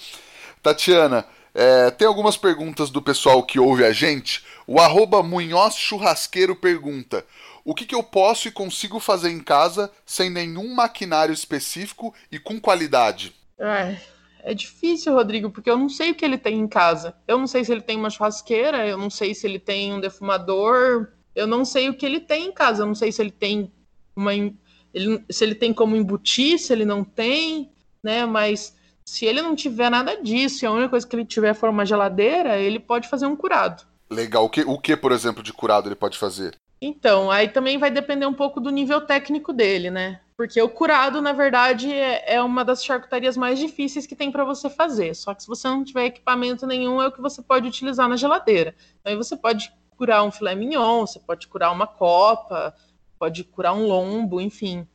Tatiana, é, tem algumas perguntas do pessoal que ouve a gente. O arroba Munhoz Churrasqueiro pergunta: O que, que eu posso e consigo fazer em casa sem nenhum maquinário específico e com qualidade? É, é difícil, Rodrigo, porque eu não sei o que ele tem em casa. Eu não sei se ele tem uma churrasqueira, eu não sei se ele tem um defumador, eu não sei o que ele tem em casa. Eu não sei se ele tem uma. Ele, se ele tem como embutir, se ele não tem, né? Mas se ele não tiver nada disso e a única coisa que ele tiver for uma geladeira, ele pode fazer um curado. Legal. O que, o que, por exemplo, de curado ele pode fazer? Então, aí também vai depender um pouco do nível técnico dele, né? Porque o curado, na verdade, é, é uma das charcutarias mais difíceis que tem para você fazer. Só que se você não tiver equipamento nenhum, é o que você pode utilizar na geladeira. Então, aí você pode curar um filé mignon, você pode curar uma copa, pode curar um lombo, enfim.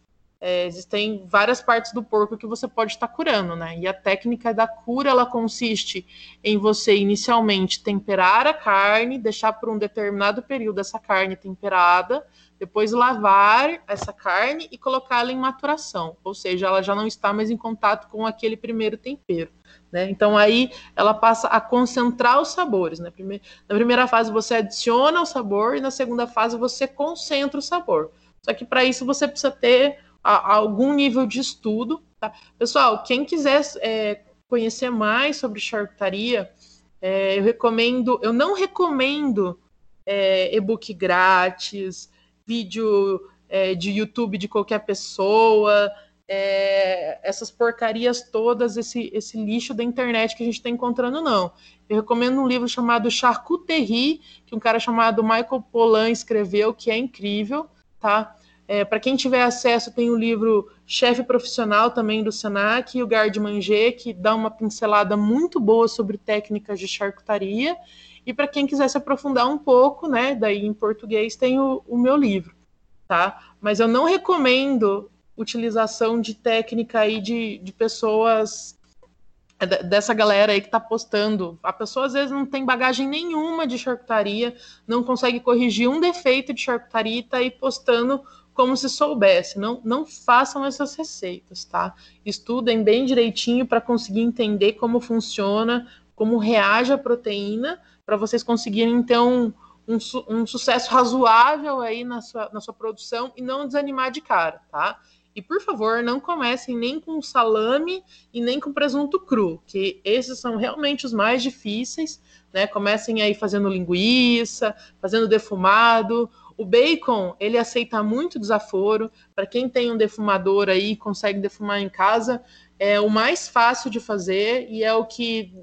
É, existem várias partes do porco que você pode estar curando, né? E a técnica da cura ela consiste em você inicialmente temperar a carne, deixar por um determinado período essa carne temperada, depois lavar essa carne e colocá-la em maturação, ou seja, ela já não está mais em contato com aquele primeiro tempero. Né? Então aí ela passa a concentrar os sabores. Né? Na primeira fase você adiciona o sabor e na segunda fase você concentra o sabor. Só que para isso você precisa ter a, a algum nível de estudo. Tá? Pessoal, quem quiser é, conhecer mais sobre charcutaria, é, eu recomendo, eu não recomendo é, e-book grátis, vídeo é, de YouTube de qualquer pessoa, é, essas porcarias todas, esse, esse lixo da internet que a gente está encontrando, não. Eu recomendo um livro chamado Charcuterie, que um cara chamado Michael Pollan escreveu, que é incrível, tá? É, Para quem tiver acesso, tem o livro Chefe Profissional também do Senac e o Gard Manger, que dá uma pincelada muito boa sobre técnicas de charcutaria. E para quem quiser se aprofundar um pouco, né, daí em português tem o, o meu livro, tá? Mas eu não recomendo utilização de técnica aí de, de pessoas é, dessa galera aí que está postando. A pessoa às vezes não tem bagagem nenhuma de charcutaria, não consegue corrigir um defeito de charcutaria e está aí postando como se soubesse. Não, não façam essas receitas, tá? Estudem bem direitinho para conseguir entender como funciona, como reage a proteína, para vocês conseguirem ter um, um, um, sucesso razoável aí na sua, na sua produção e não desanimar de cara, tá? E por favor, não comecem nem com salame e nem com presunto cru, que esses são realmente os mais difíceis, né? Comecem aí fazendo linguiça, fazendo defumado o bacon, ele aceita muito desaforo. Para quem tem um defumador aí, consegue defumar em casa, é o mais fácil de fazer e é o que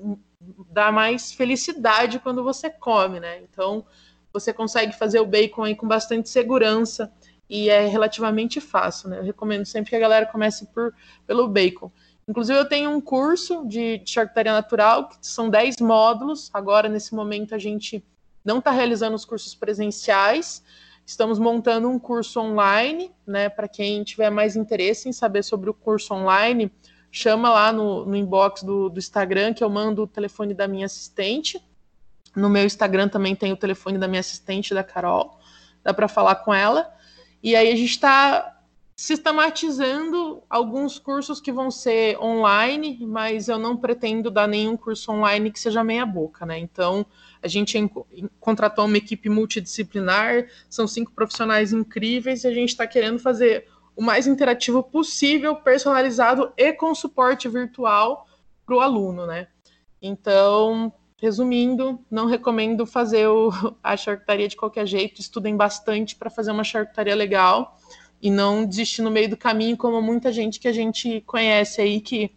dá mais felicidade quando você come, né? Então, você consegue fazer o bacon aí com bastante segurança e é relativamente fácil, né? Eu recomendo sempre que a galera comece por, pelo bacon. Inclusive, eu tenho um curso de, charcutaria natural, que são 10 módulos. Agora, nesse momento, a gente não está realizando os cursos presenciais, Estamos montando um curso online, né, para quem tiver mais interesse em saber sobre o curso online, chama lá no, no inbox do, do Instagram que eu mando o telefone da minha assistente. No meu Instagram também tem o telefone da minha assistente, da Carol. Dá para falar com ela. E aí a gente está sistematizando alguns cursos que vão ser online, mas eu não pretendo dar nenhum curso online que seja meia boca, né? Então, a gente contratou uma equipe multidisciplinar, são cinco profissionais incríveis e a gente está querendo fazer o mais interativo possível, personalizado e com suporte virtual para o aluno, né? Então, resumindo, não recomendo fazer o, a charcutaria de qualquer jeito, estudem bastante para fazer uma charcutaria legal e não desistir no meio do caminho, como muita gente que a gente conhece aí que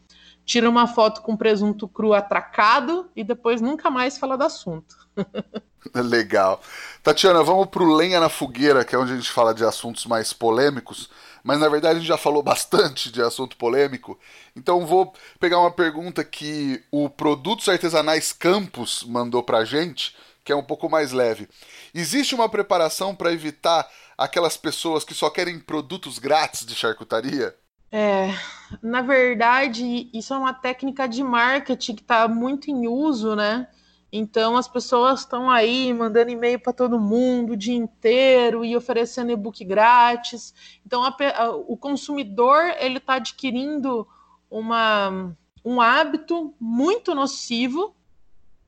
tira uma foto com presunto cru atracado e depois nunca mais fala do assunto. Legal. Tatiana, vamos pro Lenha na Fogueira, que é onde a gente fala de assuntos mais polêmicos, mas na verdade a gente já falou bastante de assunto polêmico, então vou pegar uma pergunta que o Produtos Artesanais Campos mandou pra gente, que é um pouco mais leve. Existe uma preparação para evitar aquelas pessoas que só querem produtos grátis de charcutaria? É, na verdade, isso é uma técnica de marketing que está muito em uso, né? Então as pessoas estão aí mandando e-mail para todo mundo o dia inteiro e oferecendo e-book grátis. Então a, a, o consumidor ele está adquirindo uma, um hábito muito nocivo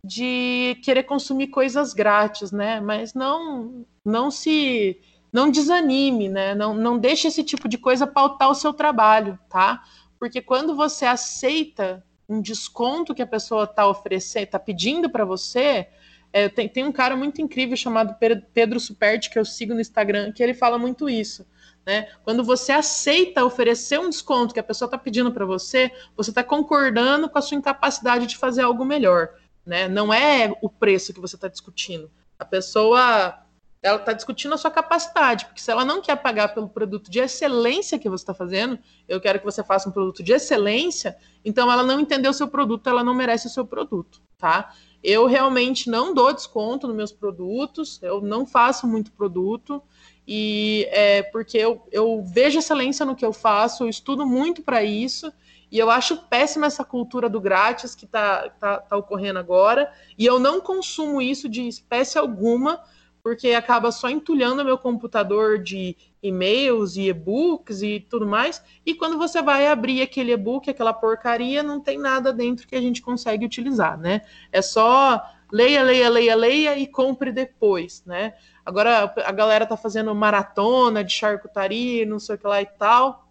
de querer consumir coisas grátis, né? Mas não não se não desanime, né? Não, não deixe esse tipo de coisa pautar o seu trabalho, tá? Porque quando você aceita um desconto que a pessoa está oferecendo, está pedindo para você, é, tem, tem um cara muito incrível chamado Pedro Superti, que eu sigo no Instagram, que ele fala muito isso. Né? Quando você aceita oferecer um desconto que a pessoa está pedindo para você, você está concordando com a sua incapacidade de fazer algo melhor né? Não é o preço que você está discutindo. A pessoa ela está discutindo a sua capacidade, porque se ela não quer pagar pelo produto de excelência que você está fazendo, eu quero que você faça um produto de excelência, então ela não entendeu o seu produto, ela não merece o seu produto, tá? Eu realmente não dou desconto nos meus produtos, eu não faço muito produto, e é porque eu, eu vejo excelência no que eu faço, eu estudo muito para isso, e eu acho péssima essa cultura do grátis que está tá, tá ocorrendo agora. E eu não consumo isso de espécie alguma, porque acaba só entulhando meu computador de e-mails e e-books e tudo mais. E quando você vai abrir aquele e-book, aquela porcaria, não tem nada dentro que a gente consegue utilizar, né? É só leia, leia, leia, leia e compre depois, né? Agora a galera tá fazendo maratona de charcutaria, não sei o que lá e tal.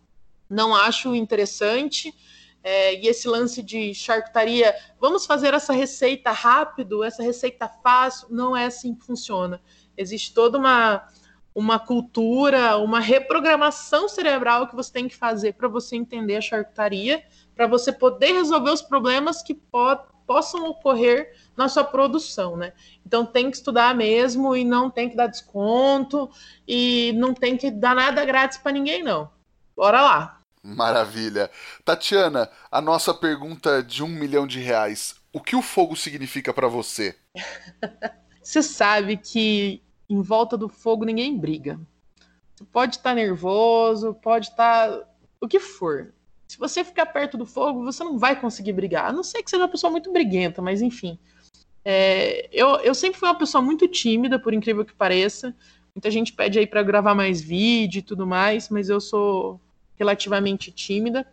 Não acho interessante. É, e esse lance de charcutaria, vamos fazer essa receita rápido, essa receita fácil, não é assim que funciona. Existe toda uma, uma cultura, uma reprogramação cerebral que você tem que fazer para você entender a charcutaria, para você poder resolver os problemas que po possam ocorrer na sua produção, né? Então tem que estudar mesmo e não tem que dar desconto e não tem que dar nada grátis para ninguém, não. Bora lá! Maravilha. Tatiana, a nossa pergunta de um milhão de reais. O que o fogo significa para você? você sabe que em volta do fogo ninguém briga. Você pode estar tá nervoso, pode estar. Tá... o que for. Se você ficar perto do fogo, você não vai conseguir brigar. A não ser que seja uma pessoa muito briguenta, mas enfim. É... eu, eu sempre fui uma pessoa muito tímida, por incrível que pareça. Muita gente pede aí para gravar mais vídeo e tudo mais, mas eu sou relativamente tímida.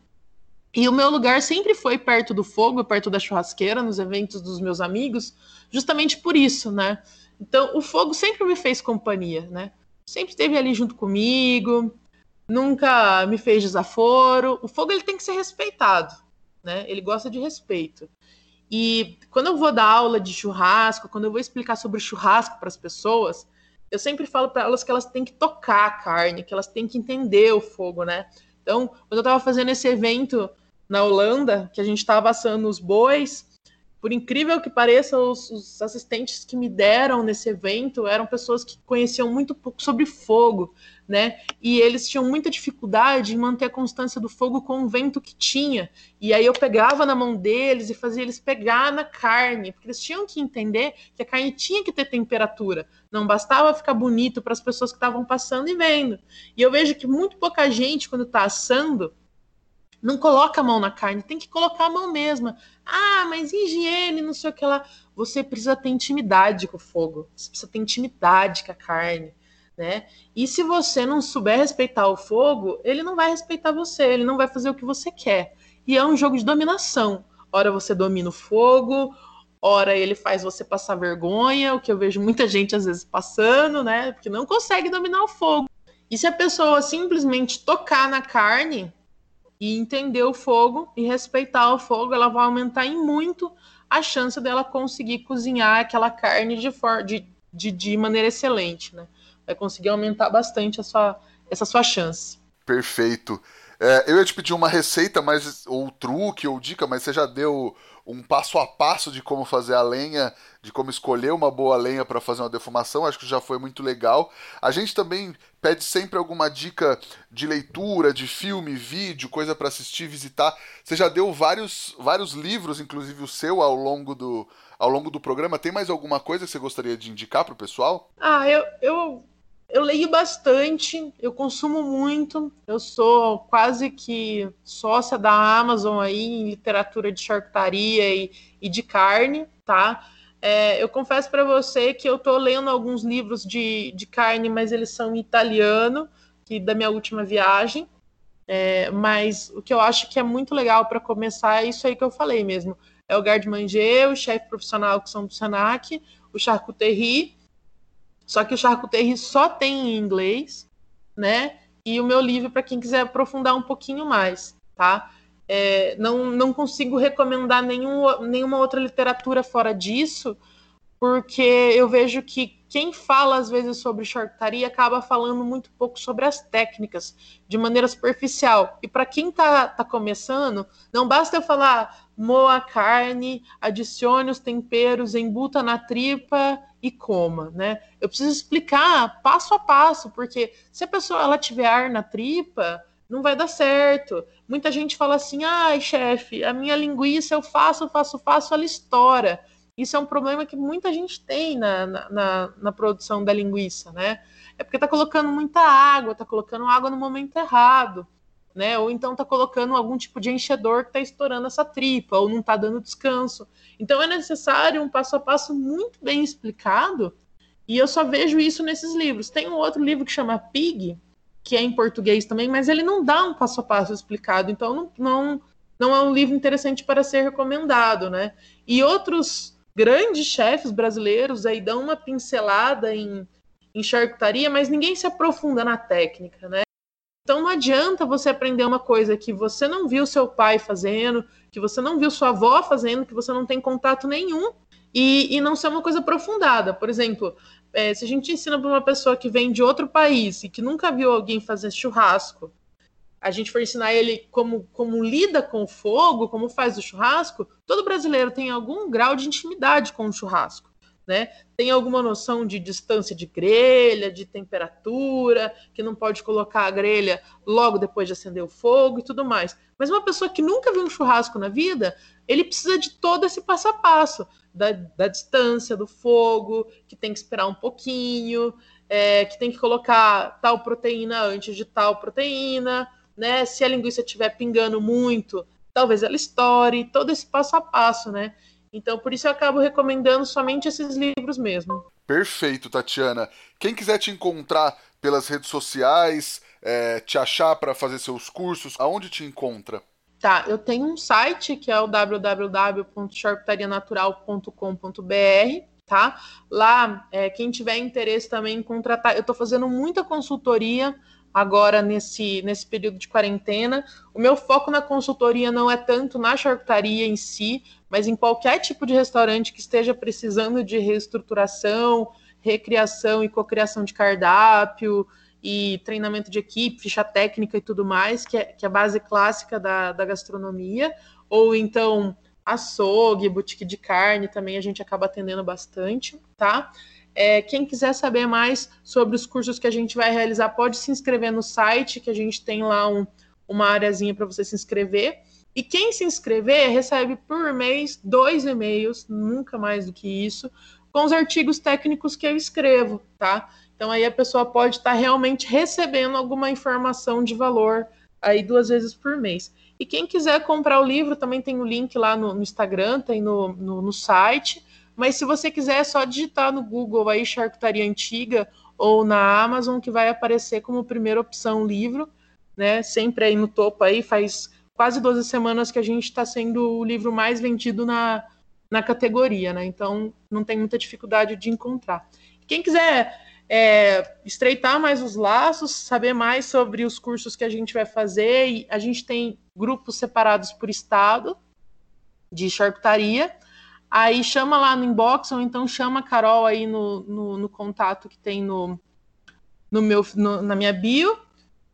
E o meu lugar sempre foi perto do fogo, perto da churrasqueira, nos eventos dos meus amigos, justamente por isso, né? Então, o fogo sempre me fez companhia, né? Sempre esteve ali junto comigo, nunca me fez desaforo. O fogo ele tem que ser respeitado, né? Ele gosta de respeito. E quando eu vou dar aula de churrasco, quando eu vou explicar sobre churrasco para as pessoas, eu sempre falo para elas que elas têm que tocar a carne, que elas têm que entender o fogo, né? Então, quando eu estava fazendo esse evento na Holanda, que a gente estava assando os bois, por incrível que pareça, os, os, assistentes que me deram nesse evento eram pessoas que conheciam muito pouco sobre fogo, né? E eles tinham muita dificuldade em manter a constância do fogo com o vento que tinha. E aí eu pegava na mão deles e fazia eles pegar na carne, porque eles tinham que entender que a carne tinha que ter temperatura. Não bastava ficar bonito para as pessoas que estavam passando e vendo. E eu vejo que muito pouca gente, quando está assando, Não coloca a mão na carne, tem que colocar a mão mesmo. Ah, mas higiene, não sei o que lá. Você precisa ter intimidade com o fogo. Você precisa ter intimidade com a carne, né? E se você não souber respeitar o fogo, ele não vai respeitar você, ele não vai fazer o que você quer. E é um jogo de dominação. Ora você domina o fogo, ora ele faz você passar vergonha, o que eu vejo muita gente às vezes passando, né? Porque não consegue dominar o fogo. E se a pessoa simplesmente tocar na carne, e entender o fogo e respeitar o fogo, ela vai aumentar em muito a chance dela conseguir cozinhar aquela carne de, de, de, de maneira excelente, né? Vai conseguir aumentar bastante sua, essa sua chance. Perfeito. É, eu ia te pedir uma receita, mas, ou truque, ou dica, mas você já deu um passo a passo de como fazer a lenha, de como escolher uma boa lenha para fazer uma defumação, acho que já foi muito legal. A gente também pede sempre alguma dica de leitura, de filme, vídeo, coisa para assistir, visitar. Você já deu vários, vários livros, inclusive o seu, ao longo do, ao longo do programa. Tem mais alguma coisa que você gostaria de indicar para o pessoal? Ah, eu, eu eu leio bastante, eu consumo muito, eu sou quase que sócia da Amazon aí em literatura de charcutaria e, e de carne, tá? É, eu confesso para você que eu estou lendo alguns livros de, de carne, mas eles são em italiano, que da minha última viagem. É, mas o que eu acho que é muito legal para começar é isso aí que eu falei mesmo. É o garde manger, o chefe profissional que são do Senac, o charcuterie só que o charcuterie só tem em inglês, né? E o meu livro para quem quiser aprofundar um pouquinho mais, tá? É, não, não consigo recomendar nenhum, nenhuma outra literatura fora disso, porque eu vejo que quem fala às vezes sobre charcutaria acaba falando muito pouco sobre as técnicas, de maneira superficial. E para quem está tá começando, não basta eu falar moa a carne, adicione os temperos, embuta na tripa e coma, né? Eu preciso explicar passo a passo, porque se a pessoa ela tiver ar na tripa, não vai dar certo. Muita gente fala assim: ai, chefe, a minha linguiça eu faço, faço, faço, ela estoura. Isso é um problema que muita gente tem na, na, na produção da linguiça, né? É porque tá colocando muita água, tá colocando água no momento errado, né? Ou então tá colocando algum tipo de enchedor que tá estourando essa tripa, ou não tá dando descanso. Então é necessário um passo a passo muito bem explicado, e eu só vejo isso nesses livros. Tem um outro livro que chama Pig, que é em português também, mas ele não dá um passo a passo explicado, então não, não, não é um livro interessante para ser recomendado, né? E outros grandes chefes brasileiros aí dão uma pincelada em, em charcutaria, mas ninguém se aprofunda na técnica, né? Então não adianta você aprender uma coisa que você não viu seu pai fazendo, que você não viu sua avó fazendo, que você não tem contato nenhum e, e não ser uma coisa aprofundada. Por exemplo, é, se a gente ensina para uma pessoa que vem de outro país e que nunca viu alguém fazer churrasco, a gente for ensinar ele como, como lida com o fogo, como faz o churrasco, todo brasileiro tem algum grau de intimidade com o churrasco. Né? Tem alguma noção de distância de grelha, de temperatura, que não pode colocar a grelha logo depois de acender o fogo e tudo mais. Mas uma pessoa que nunca viu um churrasco na vida, ele precisa de todo esse passo a passo, da, da distância do fogo, que tem que esperar um pouquinho, é, que tem que colocar tal proteína antes de tal proteína, né? Se a linguiça estiver pingando muito, talvez ela estoure, todo esse passo a passo, né? Então, por isso eu acabo recomendando somente esses livros mesmo. Perfeito, Tatiana. Quem quiser te encontrar pelas redes sociais, é, te achar para fazer seus cursos, aonde te encontra? Tá, eu tenho um site que é o www.charcutarianatural.com.br, tá? Lá, é, quem tiver interesse também em contratar, eu estou fazendo muita consultoria agora nesse, nesse período de quarentena. O meu foco na consultoria não é tanto na charcutaria em si, mas em qualquer tipo de restaurante que esteja precisando de reestruturação, recriação e cocriação de cardápio e treinamento de equipe, ficha técnica e tudo mais, que é, que é a base clássica da, da gastronomia, ou então açougue, boutique de carne também a gente acaba atendendo bastante, tá? É, quem quiser saber mais sobre os cursos que a gente vai realizar, pode se inscrever no site, que a gente tem lá um, uma areazinha para você se inscrever. E quem se inscrever recebe por mês dois e-mails, nunca mais do que isso, com os artigos técnicos que eu escrevo, tá? Então aí a pessoa pode estar tá realmente recebendo alguma informação de valor aí duas vezes por mês. E quem quiser comprar o livro, também tem o link lá no, no Instagram, tem no, no, no, site. Mas se você quiser, é só digitar no Google aí Charcutaria Antiga ou na Amazon, que vai aparecer como primeira opção livro, né? Sempre aí no topo aí, faz quase 12 semanas que a gente está sendo o livro mais vendido na, na categoria, né? Então não tem muita dificuldade de encontrar. Quem quiser é, estreitar mais os laços, saber mais sobre os cursos que a gente vai fazer. E a gente tem grupos separados por estado de charcutaria. Aí chama lá no inbox, ou então chama a Carol aí no, no, no contato que tem no, no meu, no, na minha bio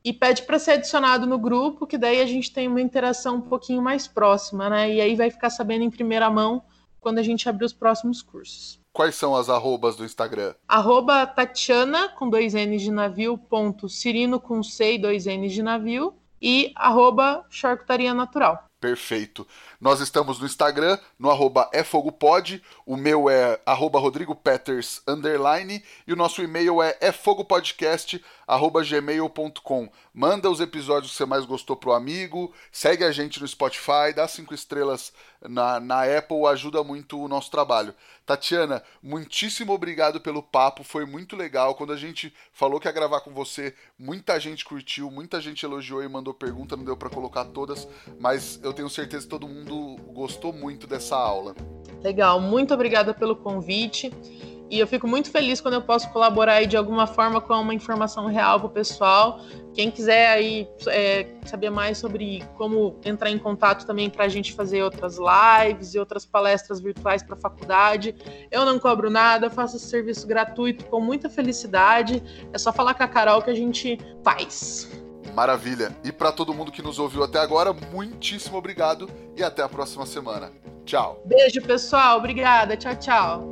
e pede para ser adicionado no grupo, que daí a gente tem uma interação um pouquinho mais próxima, né? E aí vai ficar sabendo em primeira mão quando a gente abrir os próximos cursos. Quais são as arrobas do Instagram? Arroba Tatiana, com dois N's de navio, ponto Cirino com C e dois N's de navio, e arroba Charcutaria Natural. Perfeito. Nós estamos no Instagram, no arroba efogopod, o meu é arroba rodrigopeters, underline, e o nosso e-mail é efogopodcast, arroba gmail.com. Manda os episódios que você mais gostou pro amigo, segue a gente no Spotify, dá cinco estrelas na, na Apple, ajuda muito o nosso trabalho. Tatiana, muitíssimo obrigado pelo papo, foi muito legal. Quando a gente falou que ia gravar com você, muita gente curtiu, muita gente elogiou e mandou pergunta, não deu para colocar todas, mas eu tenho certeza que todo mundo gostou muito dessa aula. Legal, muito obrigada pelo convite. E eu fico muito feliz quando eu posso colaborar aí de alguma forma com uma informação real para o pessoal. Quem quiser aí é, saber mais sobre como entrar em contato também para a gente fazer outras lives e outras palestras virtuais para a faculdade, eu não cobro nada, faço esse serviço gratuito com muita felicidade. É só falar com a Carol que a gente faz. Maravilha. E para todo mundo que nos ouviu até agora, muitíssimo obrigado e até a próxima semana. Tchau. Beijo, pessoal. Obrigada. Tchau, tchau.